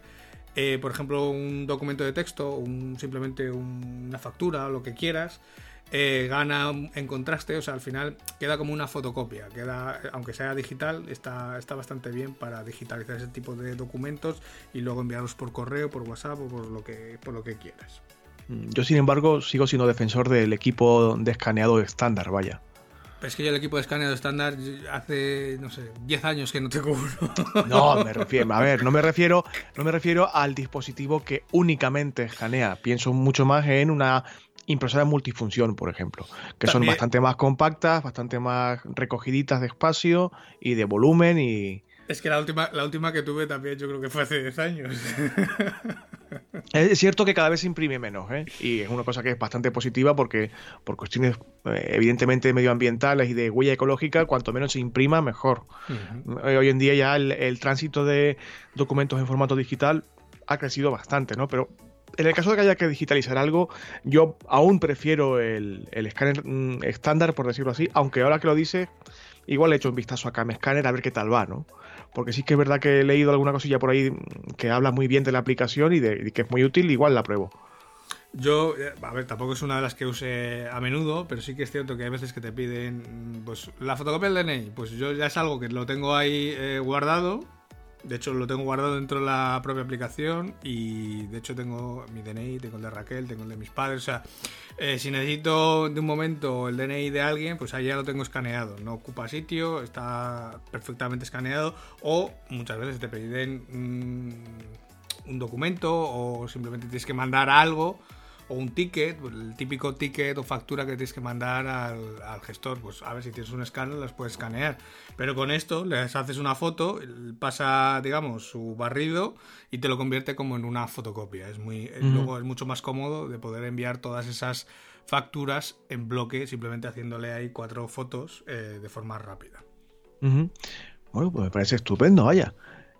eh, por ejemplo, un documento de texto, un, simplemente una factura, lo que quieras, eh, gana en contraste, o sea, al final queda como una fotocopia, queda, aunque sea digital, está, está bastante bien para digitalizar ese tipo de documentos y luego enviarlos por correo, por WhatsApp o por lo que, por lo que quieras. Mm, yo, sin embargo, sigo siendo defensor del equipo de escaneado estándar, vaya. Es que yo el equipo de escaneado estándar hace, no sé, 10 años que no tengo uno. No, me refiero, a ver, no me refiero, no me refiero al dispositivo que únicamente escanea. Pienso mucho más en una impresora multifunción, por ejemplo, que son bastante más compactas, bastante más recogiditas de espacio y de volumen y... Es que la última, la última que tuve también yo creo que fue hace 10 años. <laughs> Es cierto que cada vez se imprime menos, ¿eh? y es una cosa que es bastante positiva porque por cuestiones eh, evidentemente medioambientales y de huella ecológica, cuanto menos se imprima, mejor. Eh, hoy en día ya el, tránsito de documentos en formato digital ha crecido bastante, ¿no? Pero en el caso de que haya que digitalizar algo, yo aún prefiero el, escáner mm, estándar, por decirlo así, aunque ahora que lo dice, igual le he hecho un vistazo a Cam Scanner a ver qué tal va, ¿no? porque sí que es verdad que he leído alguna cosilla por ahí que habla muy bien de la aplicación y de, que es muy útil, igual la pruebo. Yo, eh, a ver, tampoco es una de las que use a menudo, pero sí que es cierto que hay veces que te piden, pues, la fotocopia del DNI, pues yo ya es algo que lo tengo ahí eh, guardado de hecho, lo tengo guardado dentro de la propia aplicación y de hecho tengo mi DNI, tengo el de Raquel, tengo el de mis padres. O sea, eh, si necesito de un momento el DNI de alguien, pues ahí ya lo tengo escaneado. No ocupa sitio, está perfectamente escaneado o muchas veces te piden un documento o simplemente tienes que mandar algo o un ticket, pues, el típico ticket o factura que tienes que mandar al, gestor, pues a ver si tienes un escáner las puedes escanear. Pero con esto les haces una foto, pasa, digamos, su barrido y te lo convierte como en una fotocopia. Es muy, Luego es mucho más cómodo de poder enviar todas esas facturas en bloque, simplemente haciéndole ahí cuatro fotos eh, de forma rápida. Bueno, pues me parece estupendo, vaya.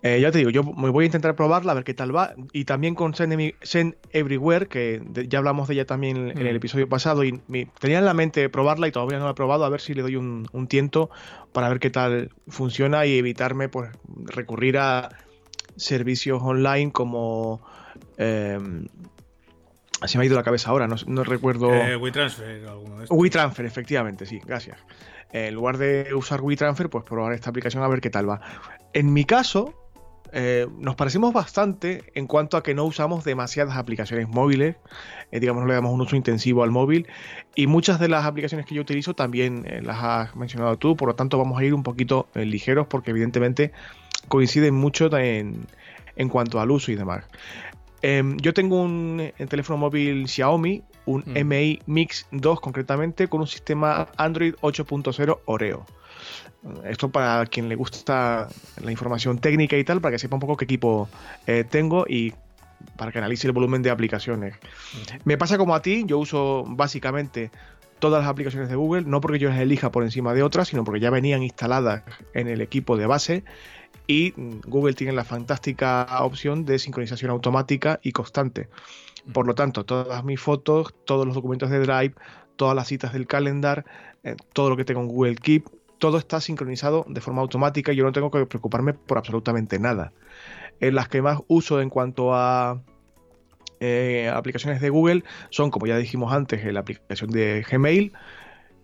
Eh, ya te digo, yo me voy a intentar probarla, a ver qué tal va. Y también con Send, Everywhere, que ya hablamos de ella también en, el mm. episodio pasado. Y tenía en la mente probarla y todavía no la he probado. A ver si le doy un, tiento para ver qué tal funciona y evitarme pues recurrir a servicios online como. Eh, se me ha ido la cabeza ahora, no, recuerdo. Eh, WeTransfer, alguno de WeTransfer, efectivamente, sí, gracias. En lugar de usar WeTransfer, pues probar esta aplicación a ver qué tal va. En mi caso, eh, nos parecemos bastante en cuanto a que no usamos demasiadas aplicaciones móviles, eh, digamos, no le damos un uso intensivo al móvil, y muchas de las aplicaciones que yo utilizo también eh, las has mencionado tú, por lo tanto vamos a ir un poquito ligeros porque evidentemente coinciden mucho en, en cuanto al uso y demás. Em, yo tengo un, teléfono móvil Xiaomi, un MI mm. Mix 2 concretamente, con un sistema Android 8.0 Oreo. Esto para quien le gusta la información técnica y tal, para que sepa un poco qué equipo eh, tengo y para que analice el volumen de aplicaciones. Me pasa como a ti, yo uso básicamente todas las aplicaciones de Google, no porque yo las elija por encima de otras, sino porque ya venían instaladas en el equipo de base y Google tiene la fantástica opción de sincronización automática y constante. Por lo tanto, todas mis fotos, todos los documentos de Drive, todas las citas del calendar, eh, todo lo que tengo en Google Keep, todo está sincronizado de forma automática y yo no tengo que preocuparme por absolutamente nada. En las que más uso en cuanto a eh, aplicaciones de Google son, como ya dijimos antes, la aplicación de Gmail,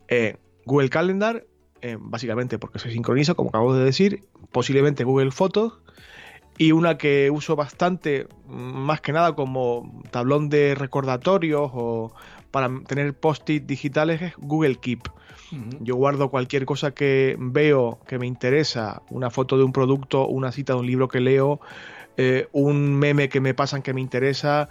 eh, Google Calendar, eh, básicamente porque se sincroniza, como acabo de decir, posiblemente Google Fotos, y una que uso bastante, más que nada como tablón de recordatorios o para tener post-it digitales, es Google Keep. Yo guardo cualquier cosa que veo que me interesa, una foto de un producto, una cita de un libro que leo, eh, un meme que me pasan que me interesa,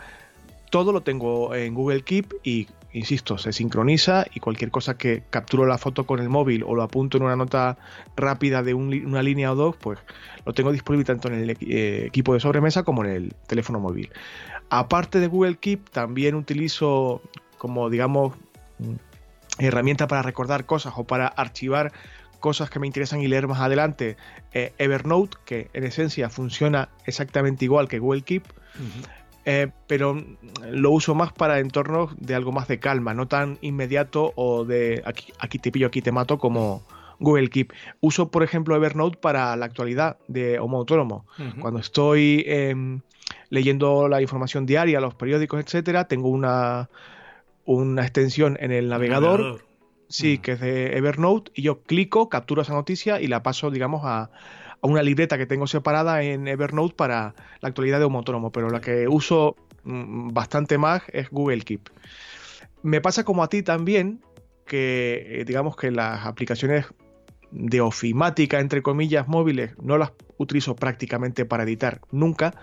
todo lo tengo en Google Keep y, insisto, se sincroniza y cualquier cosa que capturo la foto con el móvil o lo apunto en una nota rápida de una línea o dos, pues lo tengo disponible tanto en el eh, equipo de sobremesa como en el teléfono móvil. Aparte de Google Keep, también utilizo como digamos herramienta para recordar cosas o para archivar cosas que me interesan y leer más adelante, eh, Evernote, que en esencia funciona exactamente igual que Google Keep, eh, pero lo uso más para entornos de algo más de calma, no tan inmediato o de aquí, aquí te pillo, aquí te mato como Google Keep. Uso, por ejemplo, Evernote para la actualidad de Homo Autónomo. Cuando estoy em, leyendo la información diaria, los periódicos, etcétera, tengo una una extensión en el navegador, sí, que es de Evernote, y yo clico, capturo esa noticia y la paso, digamos, a, una libreta que tengo separada en Evernote para la actualidad de un autónomo, pero la que uso mm, bastante más es Google Keep. Me pasa como a ti también, que eh, digamos que las aplicaciones de ofimática, entre comillas, móviles, no las utilizo prácticamente para editar nunca,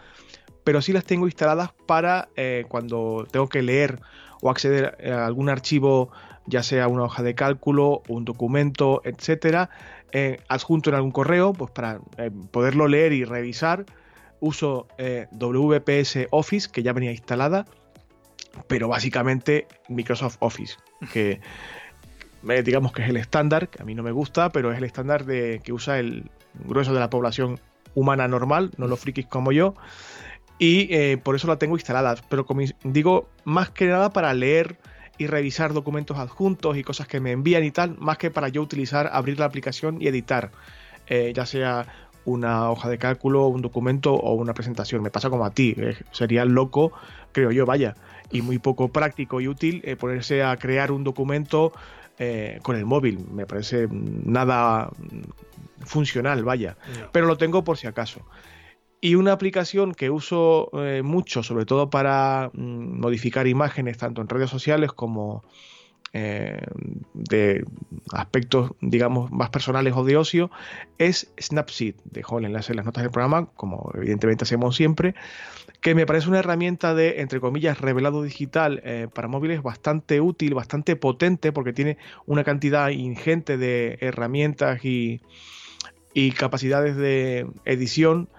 pero sí las tengo instaladas para eh, cuando tengo que leer o acceder a algún archivo, ya sea una hoja de cálculo, un documento, etcétera, eh, adjunto en algún correo, pues para eh, poderlo leer y revisar. Uso eh, WPS Office, que ya venía instalada, pero básicamente Microsoft Office, que digamos que es el estándar, que a mí no me gusta, pero es el estándar de, que usa el grueso de la población humana normal, no los frikis como yo y eh, por eso la tengo instalada. Pero como digo, más que nada para leer y revisar documentos adjuntos y cosas que me envían y tal, más que para yo utilizar, abrir la aplicación y editar, eh, ya sea una hoja de cálculo, un documento o una presentación. Me pasa como a ti, eh, sería loco, creo yo, vaya, y muy poco práctico y útil ponerse a crear un documento con el móvil. Me parece nada funcional, vaya, pero lo tengo por si acaso. Y una aplicación que uso eh, mucho, sobre todo para mm, modificar imágenes, tanto en redes sociales como eh, de aspectos, digamos, más personales o de ocio, es Snapseed. Dejo el enlace en las notas del programa, como evidentemente hacemos siempre, que me parece una herramienta de, entre comillas, revelado digital eh, para móviles bastante útil, bastante potente, porque tiene una cantidad ingente de herramientas y, capacidades de edición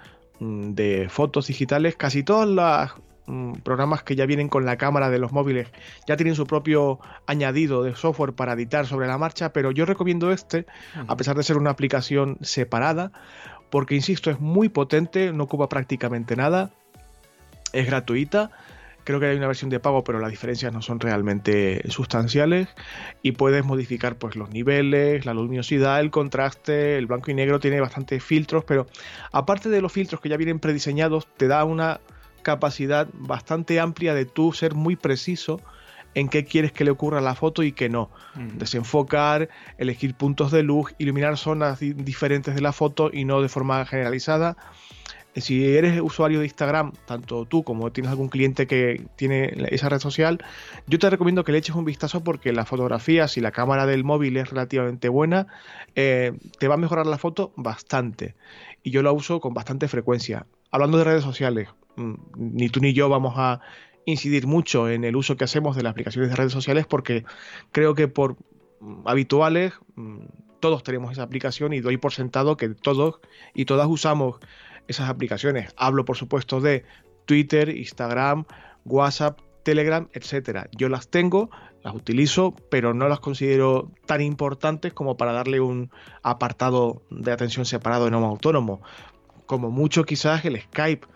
de fotos digitales, casi todos los mm, programas que ya vienen con la cámara de los móviles ya tienen su propio añadido de software para editar sobre la marcha, pero yo recomiendo este, a pesar de ser una aplicación separada, porque insisto, es muy potente, no ocupa prácticamente nada, es gratuita Creo que hay una versión de pago, pero las diferencias no son realmente sustanciales y puedes modificar pues los niveles, la luminosidad, el contraste, el blanco y negro tiene bastantes filtros, pero aparte de los filtros que ya vienen prediseñados, te da una capacidad bastante amplia de tú ser muy preciso en qué quieres que le ocurra a la foto y qué no. Desenfocar, elegir puntos de luz, iluminar zonas diferentes de la foto y no de forma generalizada. Si eres usuario de Instagram, tanto tú como tienes algún cliente que tiene esa red social, yo te recomiendo que le eches un vistazo porque la fotografía, si la cámara del móvil es relativamente buena, eh, te va a mejorar la foto bastante. Y yo la uso con bastante frecuencia. Hablando de redes sociales, mm, ni tú ni yo vamos a incidir mucho en el uso que hacemos de las aplicaciones de redes sociales porque creo que por mm, habituales mm, todos tenemos esa aplicación y doy por sentado que todos y todas usamos esas aplicaciones. Hablo, por supuesto, de Twitter, Instagram, WhatsApp, Telegram, etcétera. Yo las tengo, las utilizo, pero no las considero tan importantes como para darle un apartado de atención separado en Home Autónomo. Como mucho quizás el Skype,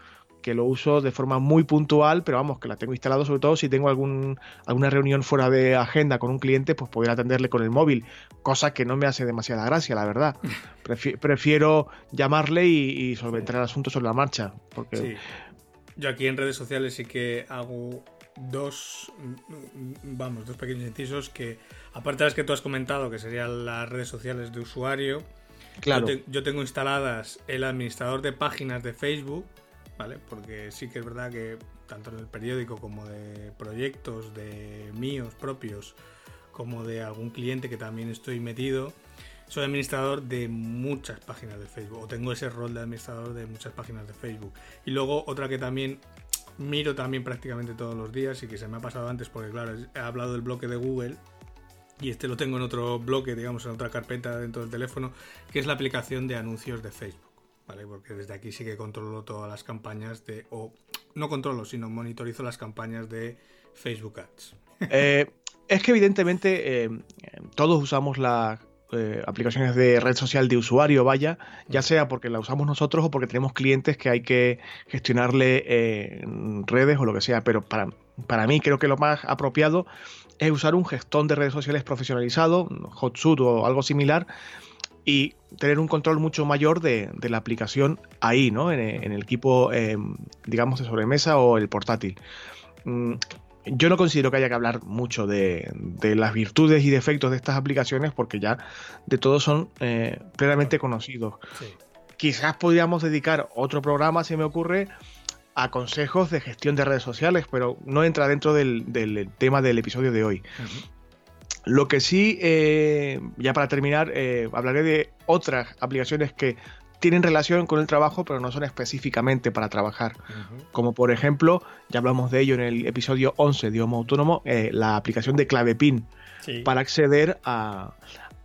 que lo uso de forma muy puntual, pero vamos, que la tengo instalado sobre todo si tengo algún, alguna reunión fuera de agenda con un cliente, pues poder atenderle con el móvil, cosa que no me hace demasiada gracia, la verdad. <laughs> prefiero llamarle y, solventar el asunto sobre la marcha. Porque... Sí. Yo aquí en redes sociales sí que hago dos, vamos, dos pequeños incisos que, aparte de las que tú has comentado, que serían las redes sociales de usuario, claro. yo tengo instaladas el administrador de páginas de Facebook, ¿vale? Porque sí que es verdad que tanto en el periódico como de proyectos de míos propios, como de algún cliente que también estoy metido, soy administrador de muchas páginas de Facebook, o tengo ese rol de administrador de muchas páginas de Facebook. Y luego otra que también miro también prácticamente todos los días y que se me ha pasado antes porque claro, he hablado del bloque de Google y este lo tengo en otro bloque, digamos, en otra carpeta dentro del teléfono, que es la aplicación de anuncios de Facebook. Porque desde aquí sí que controlo todas las campañas de, o no controlo, sino monitorizo las campañas de Facebook Ads. <laughs> Eh, es que evidentemente eh, todos usamos las eh, aplicaciones de red social de usuario, vaya, ya sea porque la usamos nosotros o porque tenemos clientes que hay que gestionarle redes o lo que sea, pero para, para mí creo que lo más apropiado es usar un gestor de redes sociales profesionalizado, Hotsuite o algo similar, y tener un control mucho mayor de, la aplicación ahí, ¿no? En, el equipo, em, digamos, de sobremesa o el portátil. Mm, yo no considero que haya que hablar mucho de, las virtudes y defectos de estas aplicaciones porque ya de todos son eh, plenamente conocidos. Quizás podríamos dedicar otro programa, se me ocurre, a consejos de gestión de redes sociales, pero no entra dentro del, tema del episodio de hoy. Lo que sí, eh, ya para terminar, eh, hablaré de otras aplicaciones que tienen relación con el trabajo, pero no son específicamente para trabajar. Como por ejemplo, ya hablamos de ello en el episodio 11 de Homo Autónomo, eh, la aplicación de clave PIN para acceder a,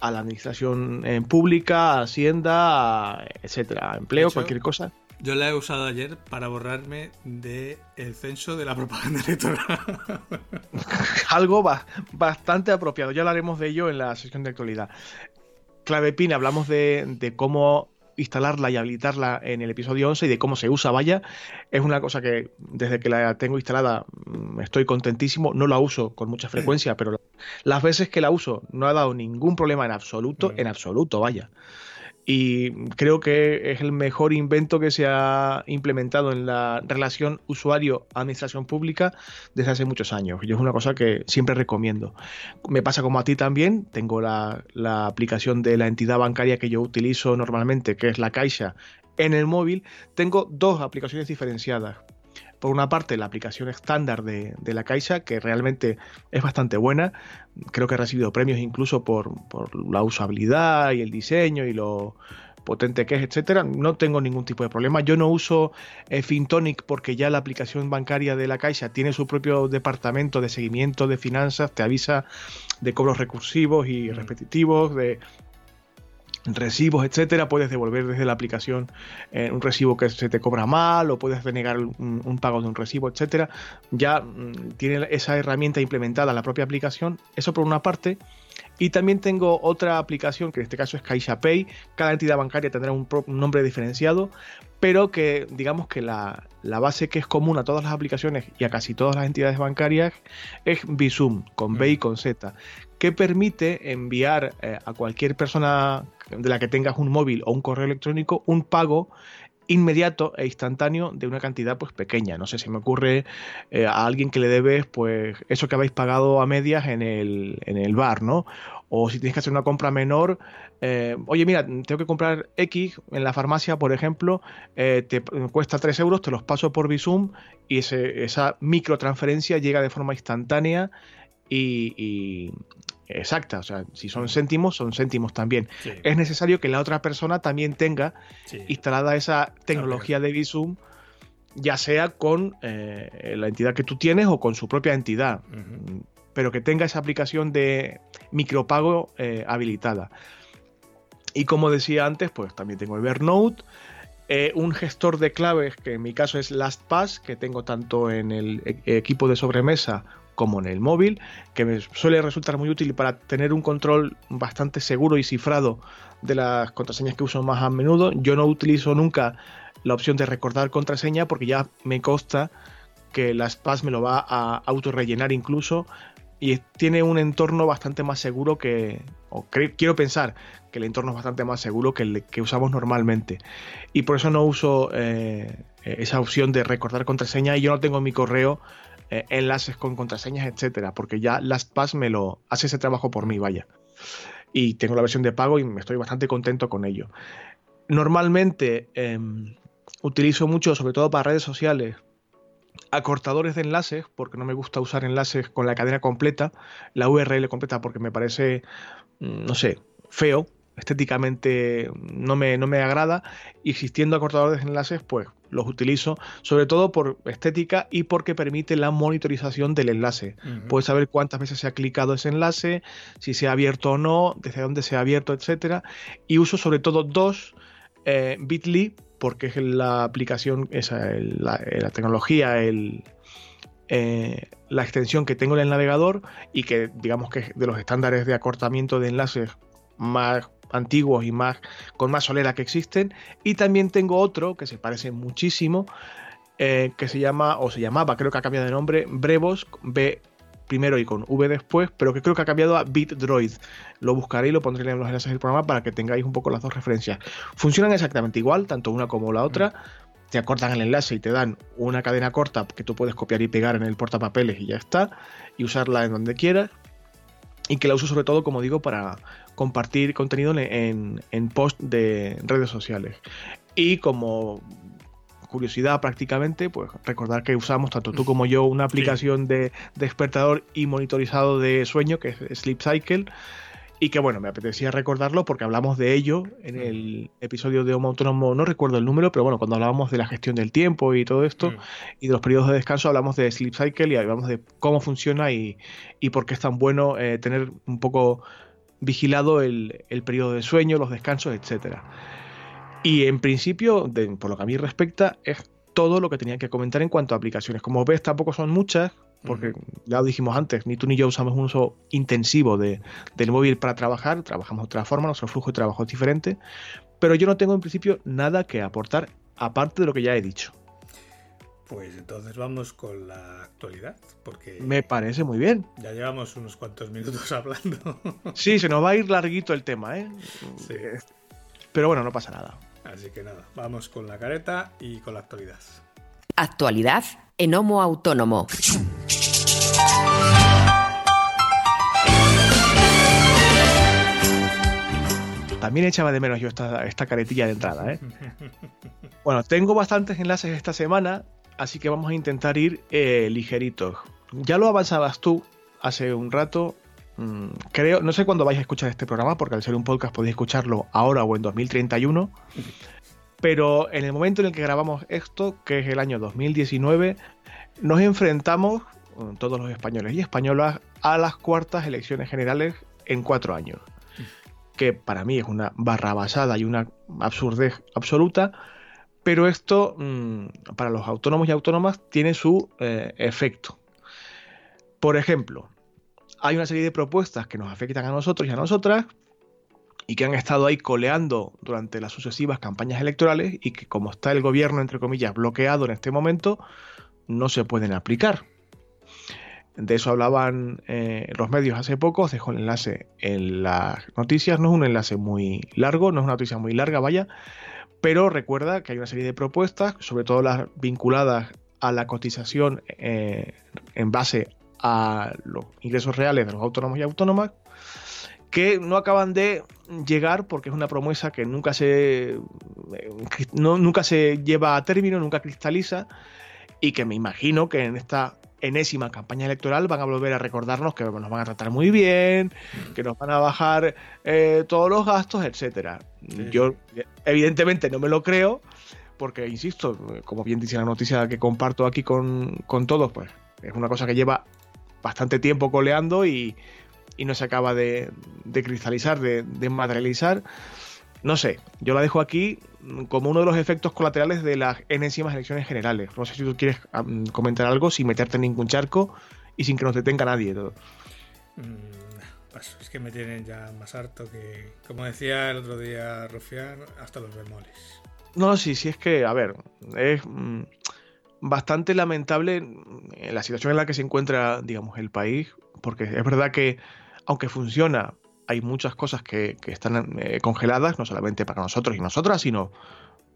la administración pública, a Hacienda, etcétera, empleo, cualquier cosa. Yo la he usado ayer para borrarme del el censo de la propaganda electoral. <laughs> Algo bastante apropiado. Ya hablaremos de ello en la sesión de actualidad. Clave PIN, hablamos de, cómo instalarla y habilitarla en el episodio 11 y de cómo se usa, vaya. Es una cosa que desde que la tengo instalada mm, estoy contentísimo. No la uso con mucha frecuencia, <clears throat> pero las veces que la uso no ha dado ningún problema en absoluto, en absoluto, vaya y creo que es el mejor invento que se ha implementado en la relación usuario-administración pública desde hace muchos años. Y es una cosa que siempre recomiendo. Me pasa como a ti también, tengo la, la aplicación de la entidad bancaria que yo utilizo normalmente, que es la Caixa, en el móvil. Tengo dos aplicaciones diferenciadas por una parte la aplicación estándar de, la Caixa, que realmente es bastante buena. Creo que ha recibido premios incluso por, la usabilidad y el diseño y lo potente que es, etcétera. No tengo ningún tipo de problema. Yo no uso eh, Fintonic porque ya la aplicación bancaria de la Caixa tiene su propio departamento de seguimiento de finanzas, te avisa de cobros recursivos y mm. repetitivos, de recibos, etcétera, puedes devolver desde la aplicación eh, un recibo que se te cobra mal o puedes denegar un, pago de un recibo, etcétera. Ya mm, tiene esa herramienta implementada en la propia aplicación. Eso por una parte. Y también tengo otra aplicación que en este caso es CaixaPay. Cada entidad bancaria tendrá un, nombre diferenciado, pero que digamos que la, base que es común a todas las aplicaciones y a casi todas las entidades bancarias es Bizum, con B y con Z, que permite enviar eh, a cualquier persona de la que tengas un móvil o un correo electrónico un pago inmediato e instantáneo de una cantidad pues pequeña. No sé si me ocurre eh, a alguien que le debes pues eso que habéis pagado a medias en el, en el bar, ¿no? O si tienes que hacer una compra menor, eh, oye mira, tengo que comprar X en la farmacia, por ejemplo, eh, te cuesta 3 euros, te los paso por Visum y ese, esa microtransferencia llega de forma instantánea y, exacta. O sea, si son céntimos, son céntimos también. Es necesario que la otra persona también tenga instalada esa tecnología de Visum, ya sea con eh, la entidad que tú tienes o con su propia entidad. Pero que tenga esa aplicación de micropago eh, habilitada. Y como decía antes, pues también tengo Evernote. Eh, un gestor de claves que en mi caso es LastPass, que tengo tanto en el e-, equipo de sobremesa como en el móvil, que me suele resultar muy útil para tener un control bastante seguro y cifrado de las contraseñas que uso más a menudo. Yo no utilizo nunca la opción de recordar contraseña porque ya me consta que la SPAS me lo va a autorrellenar incluso y tiene un entorno bastante más seguro que, o quiero pensar que el entorno es bastante más seguro que el que usamos normalmente. Y por eso no uso eh, esa opción de recordar contraseña y yo no tengo mi correo eh, enlaces con contraseñas, etcétera, porque ya LastPass me lo hace ese trabajo por mí, vaya. Y tengo la versión de pago y me estoy bastante contento con ello. Normalmente em, utilizo mucho, sobre todo para redes sociales, acortadores de enlaces, porque no me gusta usar enlaces con la cadena completa, la URL completa, porque me parece, mm, no sé, feo, estéticamente no me, no me agrada, y existiendo acortadores de enlaces, pues los utilizo, sobre todo por estética y porque permite la monitorización del enlace. Puedes saber cuántas veces se ha clicado ese enlace, si se ha abierto o no, desde dónde se ha abierto, etcétera. Y uso sobre todo dos, eh, Bitly, porque es la aplicación, esa, la, tecnología, el, eh, la extensión que tengo en el navegador y que digamos que es de los estándares de acortamiento de enlaces más antiguos y más con más solera que existen. Y también tengo otro que se parece muchísimo, eh, que se llama, o se llamaba, creo que ha cambiado de nombre, Brevos, B primero y con V después, pero que creo que ha cambiado a BitDroid. Lo buscaré y lo pondré en los enlaces del programa para que tengáis un poco las dos referencias. Funcionan exactamente igual, tanto una como la otra. Te acortan el enlace y te dan una cadena corta que tú puedes copiar y pegar en el portapapeles y ya está, y usarla en donde quieras. Y que la uso sobre todo, como digo, para compartir contenido en, post de redes sociales. Y como curiosidad prácticamente, pues recordar que usamos tanto tú como yo una aplicación de, despertador y monitorizado de sueño que es Sleep Cycle y que bueno, me apetecía recordarlo porque hablamos de ello en el episodio de Homo Autónomo, no recuerdo el número, pero bueno, cuando hablábamos de la gestión del tiempo y todo esto y de los periodos de descanso, hablamos de Sleep Cycle y hablamos de cómo funciona y, y por qué es tan bueno eh, tener un poco vigilado el, periodo de sueño, los descansos, etc. Y en principio, por lo que a mí respecta, es todo lo que tenía que comentar en cuanto a aplicaciones. Como ves, tampoco son muchas, porque ya lo dijimos antes, ni tú ni yo usamos un uso intensivo de, del móvil para trabajar, trabajamos de otra forma, nuestro flujo de trabajo es diferente, pero yo no tengo en principio nada que aportar aparte de lo que ya he dicho. Pues entonces vamos con la actualidad, porque... Me parece muy bien. Ya llevamos unos cuantos minutos <laughs> hablando. Sí, se nos va a ir larguito el tema, ¿eh? Sí. Pero bueno, no pasa nada. Así que nada, vamos con la careta y con la actualidad. Actualidad en Homo Autónomo. También echaba de menos yo esta, esta caretilla de entrada, ¿eh? <laughs> Bueno, tengo bastantes enlaces esta semana así que vamos a intentar ir eh, ligeritos. Ya lo avanzabas tú hace un rato. Mm, creo, no sé cuándo vais a escuchar este programa, porque al ser un podcast podéis escucharlo ahora o en 2031. Pero en el momento en el que grabamos esto, que es el año 2019, nos enfrentamos, todos los españoles y españolas, a las cuartas elecciones generales en cuatro años. Que para mí es una barrabasada y una absurdez absoluta pero esto mm, para los autónomos y autónomas tiene su eh, efecto. Por ejemplo, hay una serie de propuestas que nos afectan a nosotros y a nosotras y que han estado ahí coleando durante las sucesivas campañas electorales y que como está el gobierno, entre comillas, bloqueado en este momento, no se pueden aplicar. De eso hablaban eh, los medios hace poco. Os dejo el enlace en las noticias. No es un enlace muy largo, no es una noticia muy larga, vaya. Pero recuerda que hay una serie de propuestas, sobre todo las vinculadas a la cotización eh, en base a los ingresos reales de los autónomos y autónomas, que no acaban de llegar porque es una promesa que nunca se, nunca se lleva a término, nunca cristaliza y que me imagino que en esta enésima campaña electoral van a volver a recordarnos que nos van a tratar muy bien, que nos van a bajar eh, todos los gastos, etcétera. Yo evidentemente no me lo creo, porque insisto, como bien dice la noticia que comparto aquí con, todos, pues es una cosa que lleva bastante tiempo coleando y, no se acaba de, cristalizar, de, de materializar. No sé, yo la dejo aquí como uno de los efectos colaterales de las enésimas elecciones generales. No sé si tú quieres comentar algo sin meterte en ningún charco y sin que nos detenga nadie. Todo. Mm, es que me tienen ya más harto que, como decía el otro día Rufián, hasta los bemoles. No, sí, sí, es que, a ver, es mm, bastante lamentable la situación en la que se encuentra, digamos, el país, porque es verdad que, aunque funciona hay muchas cosas que, están eh, congeladas, no solamente para nosotros y nosotras, sino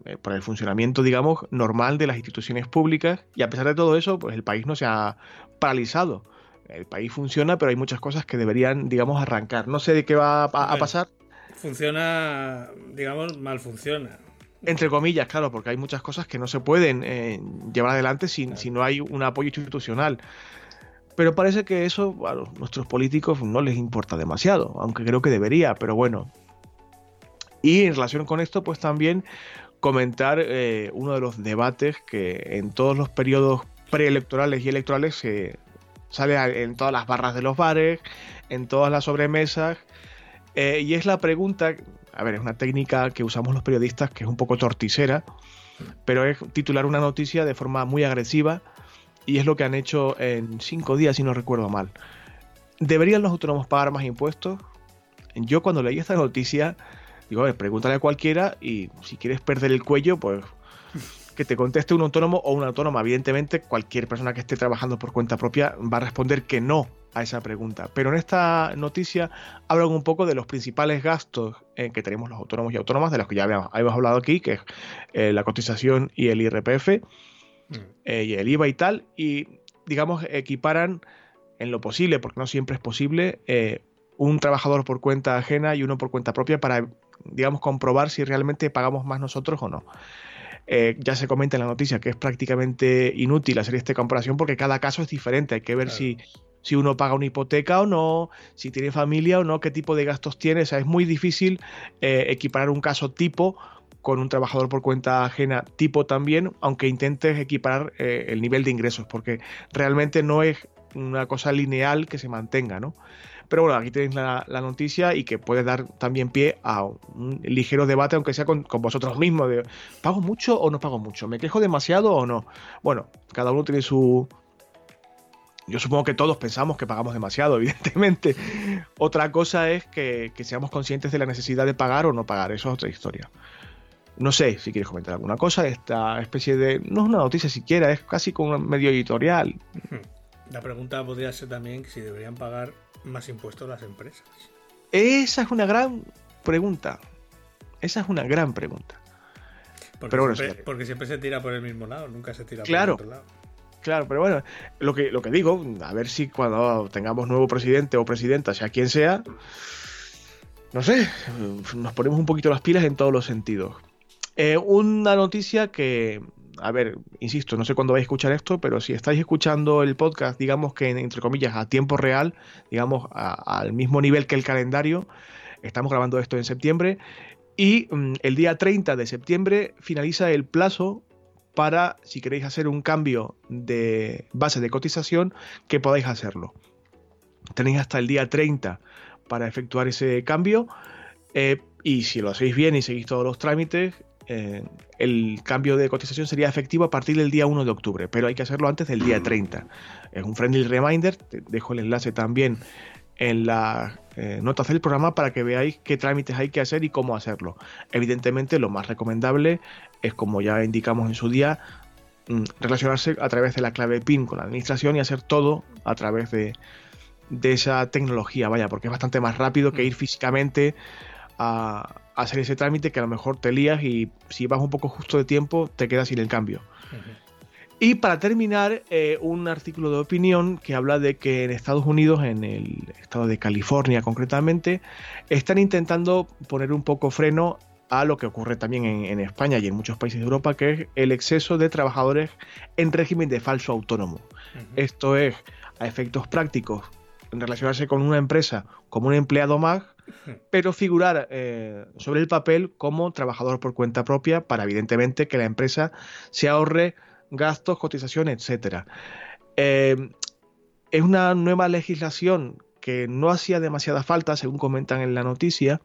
eh, por el funcionamiento, digamos, normal de las instituciones públicas. Y a pesar de todo eso, pues el país no se ha paralizado. El país funciona, pero hay muchas cosas que deberían, digamos, arrancar. No sé de qué va a, pasar. Funciona, digamos, mal funciona. Entre comillas, claro, porque hay muchas cosas que no se pueden eh, llevar adelante si, si no hay un apoyo institucional. Pero parece que eso a nuestros políticos no les importa demasiado, aunque creo que debería, pero bueno. Y en relación con esto, pues también comentar eh, uno de los debates que en todos los periodos preelectorales y electorales se sale en todas las barras de los bares, en todas las sobremesas, eh, y es la pregunta, a ver, es una técnica que usamos los periodistas que es un poco torticera, pero es titular una noticia de forma muy agresiva y es lo que han hecho en cinco días, si no recuerdo mal. ¿Deberían los autónomos pagar más impuestos? Yo cuando leí esta noticia, digo, a pregúntale a cualquiera y si quieres perder el cuello, pues que te conteste un autónomo o una autónoma. Evidentemente, cualquier persona que esté trabajando por cuenta propia va a responder que no a esa pregunta. Pero en esta noticia hablan un poco de los principales gastos en que tenemos los autónomos y autónomas, de los que ya habíamos, hablado aquí, que es eh, la cotización y el IRPF. Eh, y el IVA y tal, y digamos equiparan en lo posible, porque no siempre es posible, eh, un trabajador por cuenta ajena y uno por cuenta propia para, digamos, comprobar si realmente pagamos más nosotros o no. Eh, ya se comenta en la noticia que es prácticamente inútil hacer esta comparación porque cada caso es diferente. Hay que ver si, si uno paga una hipoteca o no, si tiene familia o no, qué tipo de gastos tiene. O sea, es muy difícil equiparar un caso tipo con un trabajador por cuenta ajena tipo también, aunque intentes equiparar eh, el nivel de ingresos, porque realmente no es una cosa lineal que se mantenga, ¿no? Pero bueno, aquí tenéis la, noticia y que puede dar también pie a un ligero debate, aunque sea con, vosotros mismos, ¿pago mucho o no pago mucho? ¿Me quejo demasiado o no? Bueno, cada uno tiene su, yo supongo que todos pensamos que pagamos demasiado, <laughs> evidentemente. Otra cosa es que, que, seamos conscientes de la necesidad de pagar o no pagar. Eso es otra historia. No sé si quieres comentar alguna cosa. Esta especie de. No es una noticia siquiera, es casi como un medio editorial. La pregunta podría ser también si deberían pagar más impuestos las empresas. Esa es una gran pregunta. Esa es una gran pregunta. Porque, pero siempre, porque siempre se tira por el mismo lado, nunca se tira por el otro lado. Claro, pero bueno, lo que, lo que digo, a ver si cuando tengamos nuevo presidente o presidenta, sea quien sea, no sé, nos ponemos un poquito las pilas en todos los sentidos. Eh, una noticia que, a ver, insisto, no sé cuándo vais a escuchar esto, pero si estáis escuchando el podcast, digamos que entre comillas a tiempo real, digamos al mismo nivel que el calendario, estamos grabando esto en septiembre y mm, el día 30 de septiembre finaliza el plazo para, si queréis hacer un cambio de base de cotización, que podáis hacerlo. Tenéis hasta el día 30 para efectuar ese cambio. Eh, y si lo hacéis bien y seguís todos los trámites, eh, el cambio de cotización sería efectivo a partir del día 1 de octubre, pero hay que hacerlo antes del día 30. Es un friendly reminder, te dejo el enlace también en las eh, notas del programa para que veáis qué trámites hay que hacer y cómo hacerlo. Evidentemente lo más recomendable es, como ya indicamos en su día, mm, relacionarse a través de la clave PIN con la administración y hacer todo a través de, de esa tecnología, vaya, porque es bastante más rápido que ir físicamente a, hacer ese trámite que a lo mejor te lías y si vas un poco justo de tiempo te quedas sin el cambio. Y para terminar, eh, un artículo de opinión que habla de que en Estados Unidos, en el estado de California concretamente, están intentando poner un poco freno a lo que ocurre también en, España y en muchos países de Europa, que es el exceso de trabajadores en régimen de falso autónomo. Esto es, a efectos prácticos, relacionarse con una empresa como un empleado más, pero figurar eh, sobre el papel como trabajador por cuenta propia para evidentemente que la empresa se ahorre gastos, cotizaciones, etc. Eh, es una nueva legislación que no hacía demasiada falta, según comentan en la noticia,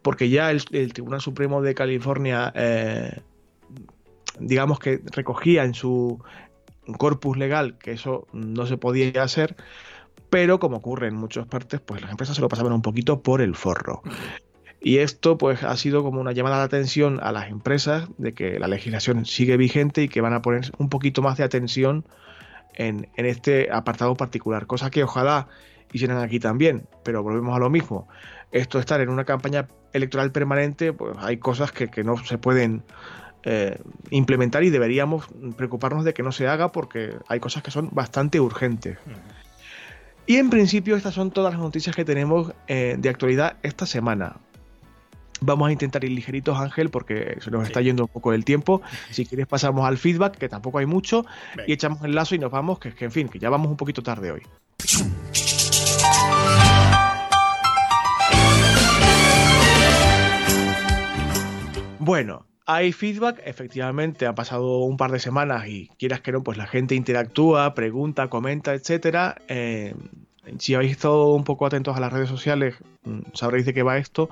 porque ya el, Tribunal Supremo de California, eh, digamos que recogía en su corpus legal que eso no se podía hacer, pero como ocurre en muchas partes, pues las empresas se lo pasaban un poquito por el forro. Y esto pues ha sido como una llamada de atención a las empresas de que la legislación sigue vigente y que van a poner un poquito más de atención en, este apartado particular, cosa que ojalá hicieran aquí también, pero volvemos a lo mismo. Esto de estar en una campaña electoral permanente, pues hay cosas que, no se pueden eh, implementar y deberíamos preocuparnos de que no se haga porque hay cosas que son bastante urgentes. Y en principio estas son todas las noticias que tenemos eh, de actualidad esta semana. Vamos a intentar ir ligeritos, Ángel, porque se nos está yendo un poco el tiempo. <laughs> Si quieres pasamos al feedback, que tampoco hay mucho, y echamos el lazo y nos vamos, que, que en fin, que ya vamos un poquito tarde hoy. Bueno, hay feedback, efectivamente, ha pasado un par de semanas y quieras que no, pues la gente interactúa, pregunta, comenta, etcétera. Eh, si habéis estado un poco atentos a las redes sociales, mm, sabréis de qué va esto.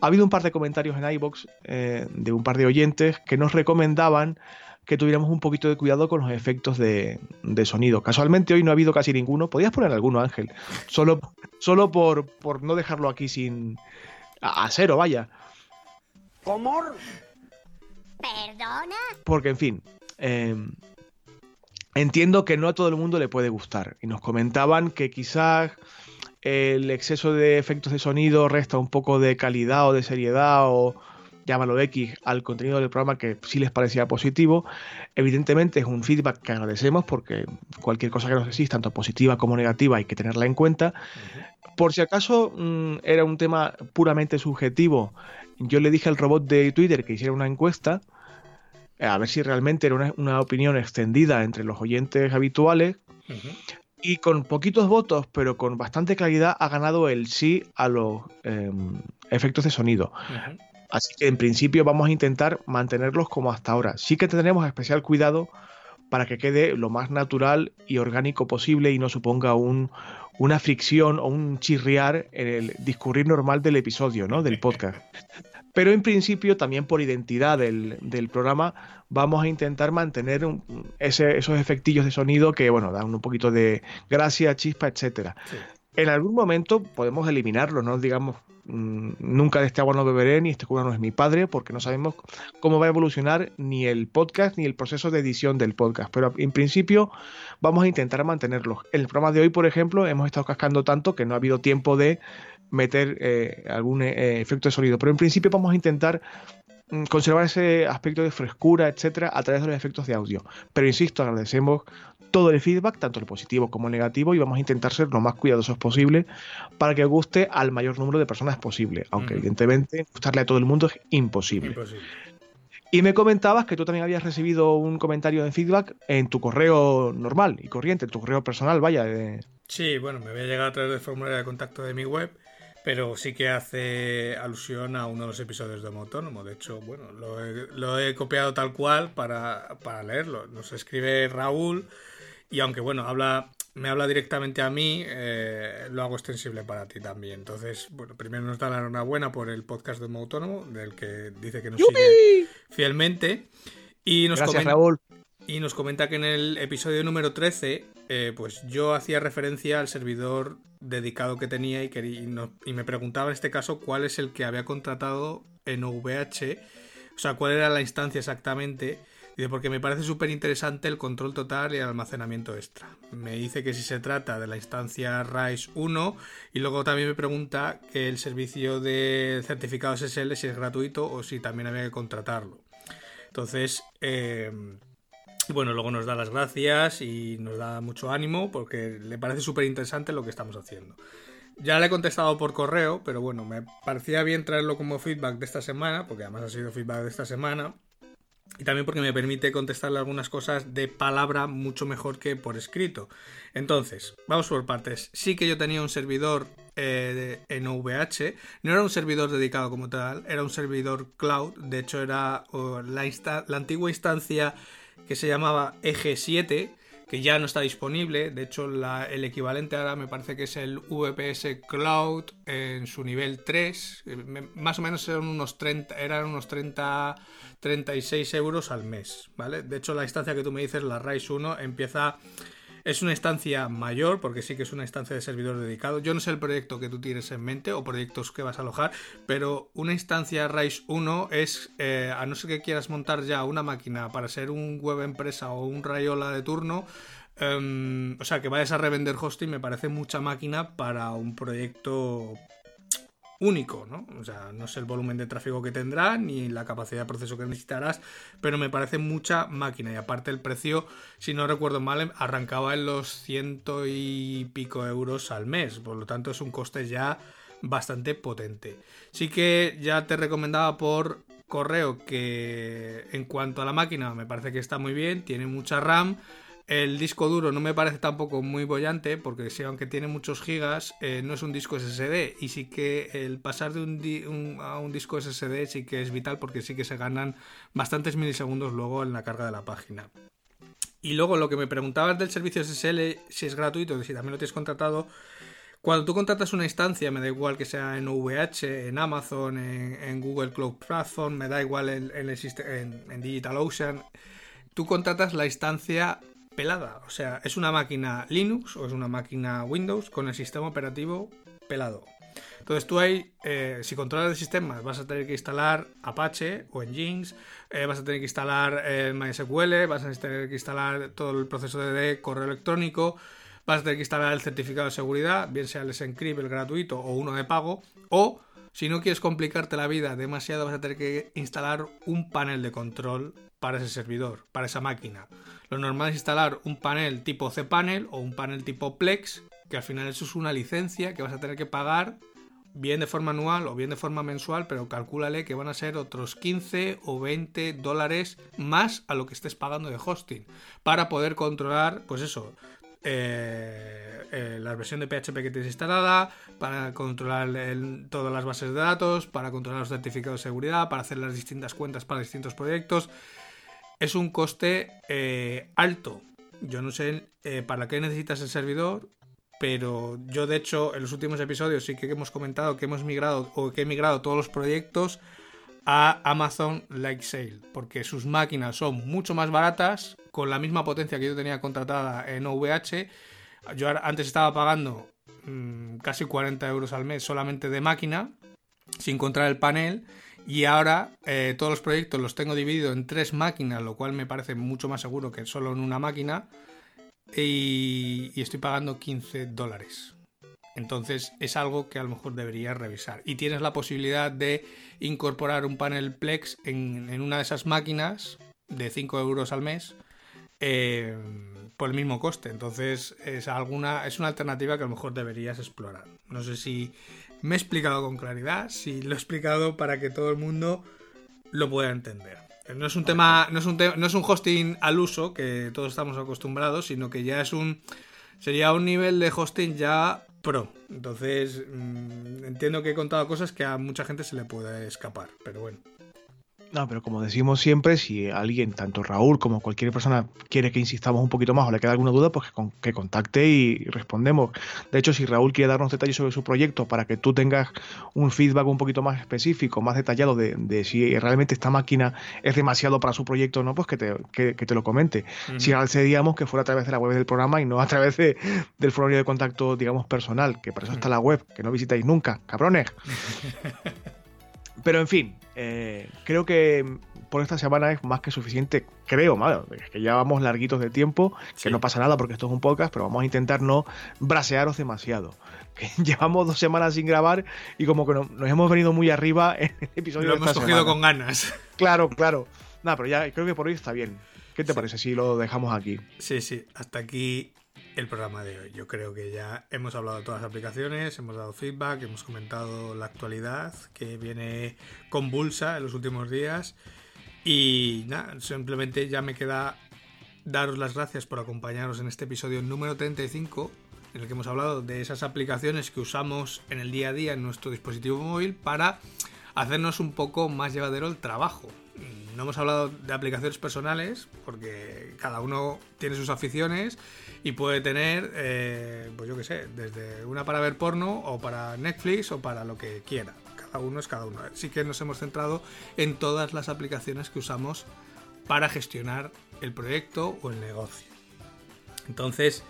Ha habido un par de comentarios en iBox eh, de un par de oyentes que nos recomendaban que tuviéramos un poquito de cuidado con los efectos de, sonido. Casualmente hoy no ha habido casi ninguno. Podías poner alguno, Ángel. Solo, solo por, por no dejarlo aquí sin. a, cero, vaya. ¿Cómo? ¿Perdona? Porque, en fin, em, entiendo que no a todo el mundo le puede gustar. Y nos comentaban que quizás el exceso de efectos de sonido resta un poco de calidad o de seriedad o llámalo X al contenido del programa que sí les parecía positivo. Evidentemente es un feedback que agradecemos porque cualquier cosa que nos decís, tanto positiva como negativa, hay que tenerla en cuenta. Por si acaso mm, era un tema puramente subjetivo yo le dije al robot de Twitter que hiciera una encuesta eh, a ver si realmente era una, opinión extendida entre los oyentes habituales. Y con poquitos votos, pero con bastante claridad, ha ganado el sí a los em, efectos de sonido. Así que en principio vamos a intentar mantenerlos como hasta ahora. Sí que tendremos especial cuidado para que quede lo más natural y orgánico posible y no suponga un, una fricción o un chirriar en el discurrir normal del episodio, ¿no? Del podcast. Pero en principio, también por identidad del, programa, vamos a intentar mantener esos efectillos de sonido que, bueno, dan un poquito de gracia, chispa, etcétera. En algún momento podemos eliminarlo, no digamos nunca de este agua no beberé, ni este cura no es mi padre, porque no sabemos cómo va a evolucionar ni el podcast ni el proceso de edición del podcast. Pero en principio vamos a intentar mantenerlos. En el programa de hoy, por ejemplo, hemos estado cascando tanto que no ha habido tiempo de meter eh, algún eh, efecto de sonido. Pero en principio vamos a intentar mm, conservar ese aspecto de frescura, etcétera, a través de los efectos de audio. Pero insisto, agradecemos todo el feedback, tanto el positivo como el negativo, y vamos a intentar ser lo más cuidadosos posible para que guste al mayor número de personas posible. Aunque evidentemente gustarle a todo el mundo es imposible. Y me comentabas que tú también habías recibido un comentario de feedback en tu correo normal y corriente, en tu correo personal, vaya. Sí, bueno, me había llegado a través del formulario de contacto de mi web pero sí que hace alusión a uno de los episodios de Homo Autónomo. De hecho, bueno, lo he, copiado tal cual para, leerlo. Nos escribe Raúl y aunque, bueno, habla me habla directamente a mí, eh, lo hago extensible para ti también. Entonces, bueno, primero nos da la enhorabuena por el podcast de Homo Autónomo, del que dice que nos sigue fielmente. Y nos Gracias, Raúl. Y nos comenta que en el episodio número 13, eh, pues yo hacía referencia al servidor dedicado que tenía y, y, me preguntaba en este caso cuál es el que había contratado en OVH, o sea, cuál era la instancia exactamente Dice, porque me parece súper interesante el control total y el almacenamiento extra. Me dice que si se trata de la instancia RISE 1 y luego también me pregunta que el servicio de certificados SL si es gratuito o si también había que contratarlo. Entonces, eh, bueno, luego nos da las gracias y nos da mucho ánimo porque le parece súper interesante lo que estamos haciendo. Ya le he contestado por correo, pero bueno, me parecía bien traerlo como feedback de esta semana, porque además ha sido feedback de esta semana. Y también porque me permite contestarle algunas cosas de palabra mucho mejor que por escrito. Entonces, vamos por partes. Sí que yo tenía un servidor eh, en VH. No era un servidor dedicado como tal, era un servidor cloud. De hecho, era la, la antigua instancia que se llamaba Eje 7 que ya no está disponible. De hecho, el equivalente ahora me parece que es el VPS Cloud en su nivel 3. Eh, más o menos eran unos 30, eran unos 30, 36 euros al mes, ¿vale? De hecho, la instancia que tú me dices, la RISE 1, empieza es una instancia mayor, porque sí que es una instancia de servidor dedicado. Yo no sé el proyecto que tú tienes en mente o proyectos que vas a alojar, pero una instancia RISE 1 es, eh, a no ser que quieras montar ya una máquina para ser un web empresa o un Rayola de turno, em, o sea, que vayas a revender hosting me parece mucha máquina para un proyecto único, ¿no? O sea, no sé el volumen de tráfico que tendrá ni la capacidad de proceso que necesitarás, pero me parece mucha máquina y aparte el precio, si no recuerdo mal, arrancaba en los ciento y pico euros al mes, por lo tanto es un coste ya bastante potente. Sí que ya te recomendaba por correo que en cuanto a la máquina me parece que está muy bien, tiene mucha RAM, el disco duro no me parece tampoco muy bollante, porque si aunque tiene muchos gigas, eh, no es un disco SSD. Y sí que el pasar de un, a un disco SSD sí que es vital, porque sí que se ganan bastantes milisegundos luego en la carga de la página. Y luego lo que me preguntabas del servicio SSL, si es gratuito, si también lo tienes contratado. Cuando tú contratas una instancia, me da igual que sea en VH, en Amazon, en, Google Cloud Platform, me da igual en, en, en DigitalOcean, tú contratas la instancia pelada. O sea, es una máquina Linux o es una máquina Windows con el sistema operativo pelado. Entonces tú ahí, eh, si controlas el sistema, vas a tener que instalar Apache o Nginx, eh, vas a tener que instalar eh, MySQL, vas a tener que instalar todo el proceso de correo electrónico, vas a tener que instalar el certificado de seguridad, bien sea el Encrypt, el gratuito o uno de pago, o si no quieres complicarte la vida demasiado, vas a tener que instalar un panel de control para ese servidor, para esa máquina. Lo normal es instalar un panel tipo cPanel o un panel tipo Plex, que al final eso es una licencia que vas a tener que pagar bien de forma anual o bien de forma mensual, pero calcúlale que van a ser otros 15 o 20 dólares más a lo que estés pagando de hosting para poder controlar, pues eso, eh, eh, la versión de PHP que tienes instalada, para controlar todas las bases de datos, para controlar los certificados de seguridad, para hacer las distintas cuentas para distintos proyectos es un coste eh, alto. Yo no sé para qué necesitas el servidor, pero yo de hecho en los últimos episodios sí que hemos comentado que hemos migrado o que he migrado todos los proyectos a Amazon Like Sale, porque sus máquinas son mucho más baratas, con la misma potencia que yo tenía contratada en OVH. Yo antes estaba pagando mm, casi 40 euros al mes solamente de máquina, sin encontrar el panel, y ahora eh, todos los proyectos los tengo dividido en tres máquinas, lo cual me parece mucho más seguro que solo en una máquina. Y, estoy pagando 15 dólares. Entonces es algo que a lo mejor deberías revisar. Y tienes la posibilidad de incorporar un panel Plex en, una de esas máquinas de 5 euros al mes eh, por el mismo coste. Entonces es, alguna, es una alternativa que a lo mejor deberías explorar. No sé si me he explicado con claridad, si lo he explicado para que todo el mundo lo pueda entender. No es un tema, no es un, no es un hosting al uso que todos estamos acostumbrados, sino que ya es un sería un nivel de hosting ya pro. Entonces, mm, entiendo que he contado cosas que a mucha gente se le puede escapar, pero bueno. No, pero como decimos siempre, si alguien, tanto Raúl como cualquier persona, quiere que insistamos un poquito más o le queda alguna duda, pues que, contacte y respondemos. De hecho, si Raúl quiere darnos detalles sobre su proyecto para que tú tengas un feedback un poquito más específico, más detallado de, si realmente esta máquina es demasiado para su proyecto o no, pues que te, te lo comente. Si accedíamos que fuera a través de la web del programa y no a través de, del formulario de contacto, digamos, personal, que para eso está la web, que no visitáis nunca, cabrones. <laughs> Pero en fin, eh, creo que por esta semana es más que suficiente, creo, malo, que ya vamos larguitos de tiempo, que no pasa nada porque esto es un podcast, pero vamos a intentar no brasearos demasiado. <laughs> Que llevamos dos semanas sin grabar y como que no- nos hemos venido muy arriba en el episodio Lo de hemos esta cogido semana. con ganas. <laughs> Claro, claro. Nada, pero ya creo que por hoy está bien. ¿Qué te Sí. parece si lo dejamos aquí? Sí, sí, hasta aquí el programa de hoy. Yo creo que ya hemos hablado de todas las aplicaciones, hemos dado feedback, hemos comentado la actualidad que viene convulsa en los últimos días. Y nada, simplemente ya me queda daros las gracias por acompañaros en este episodio número 35, en el que hemos hablado de esas aplicaciones que usamos en el día a día en nuestro dispositivo móvil para hacernos un poco más llevadero el trabajo. No hemos hablado de aplicaciones personales, porque cada uno tiene sus aficiones y puede tener, eh, pues yo qué sé, desde una para ver porno o para Netflix o para lo que quiera. Cada uno es cada uno. Así que nos hemos centrado en todas las aplicaciones que usamos para gestionar el proyecto o el negocio. Entonces,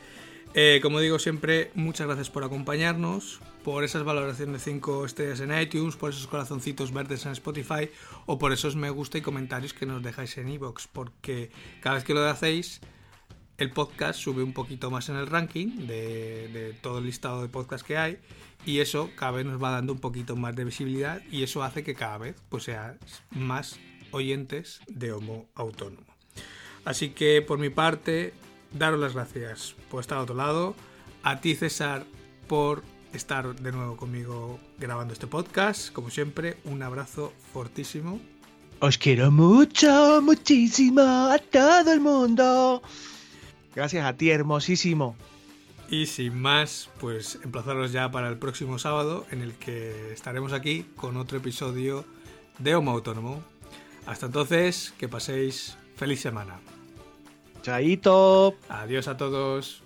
eh, como digo siempre, muchas gracias por acompañarnos, por esas valoraciones de 5 estrellas en iTunes, por esos corazoncitos verdes en Spotify o por esos me gusta y comentarios que nos dejáis en iVoox, porque cada vez que lo hacéis, el podcast sube un poquito más en el ranking de, todo el listado de podcasts que hay y eso cada vez nos va dando un poquito más de visibilidad y eso hace que cada vez pues sea más oyentes de Homo Autónomo. Así que por mi parte, daros las gracias por estar al otro lado. A ti, César, por estar de nuevo conmigo grabando este podcast. Como siempre, un abrazo fortísimo. Os quiero mucho, muchísimo, a todo el mundo. Gracias a ti, hermosísimo. Y sin más, pues emplazaros ya para el próximo sábado en el que estaremos aquí con otro episodio de Homo Autónomo. Hasta entonces, que paséis feliz semana. Chaito. Adiós a todos.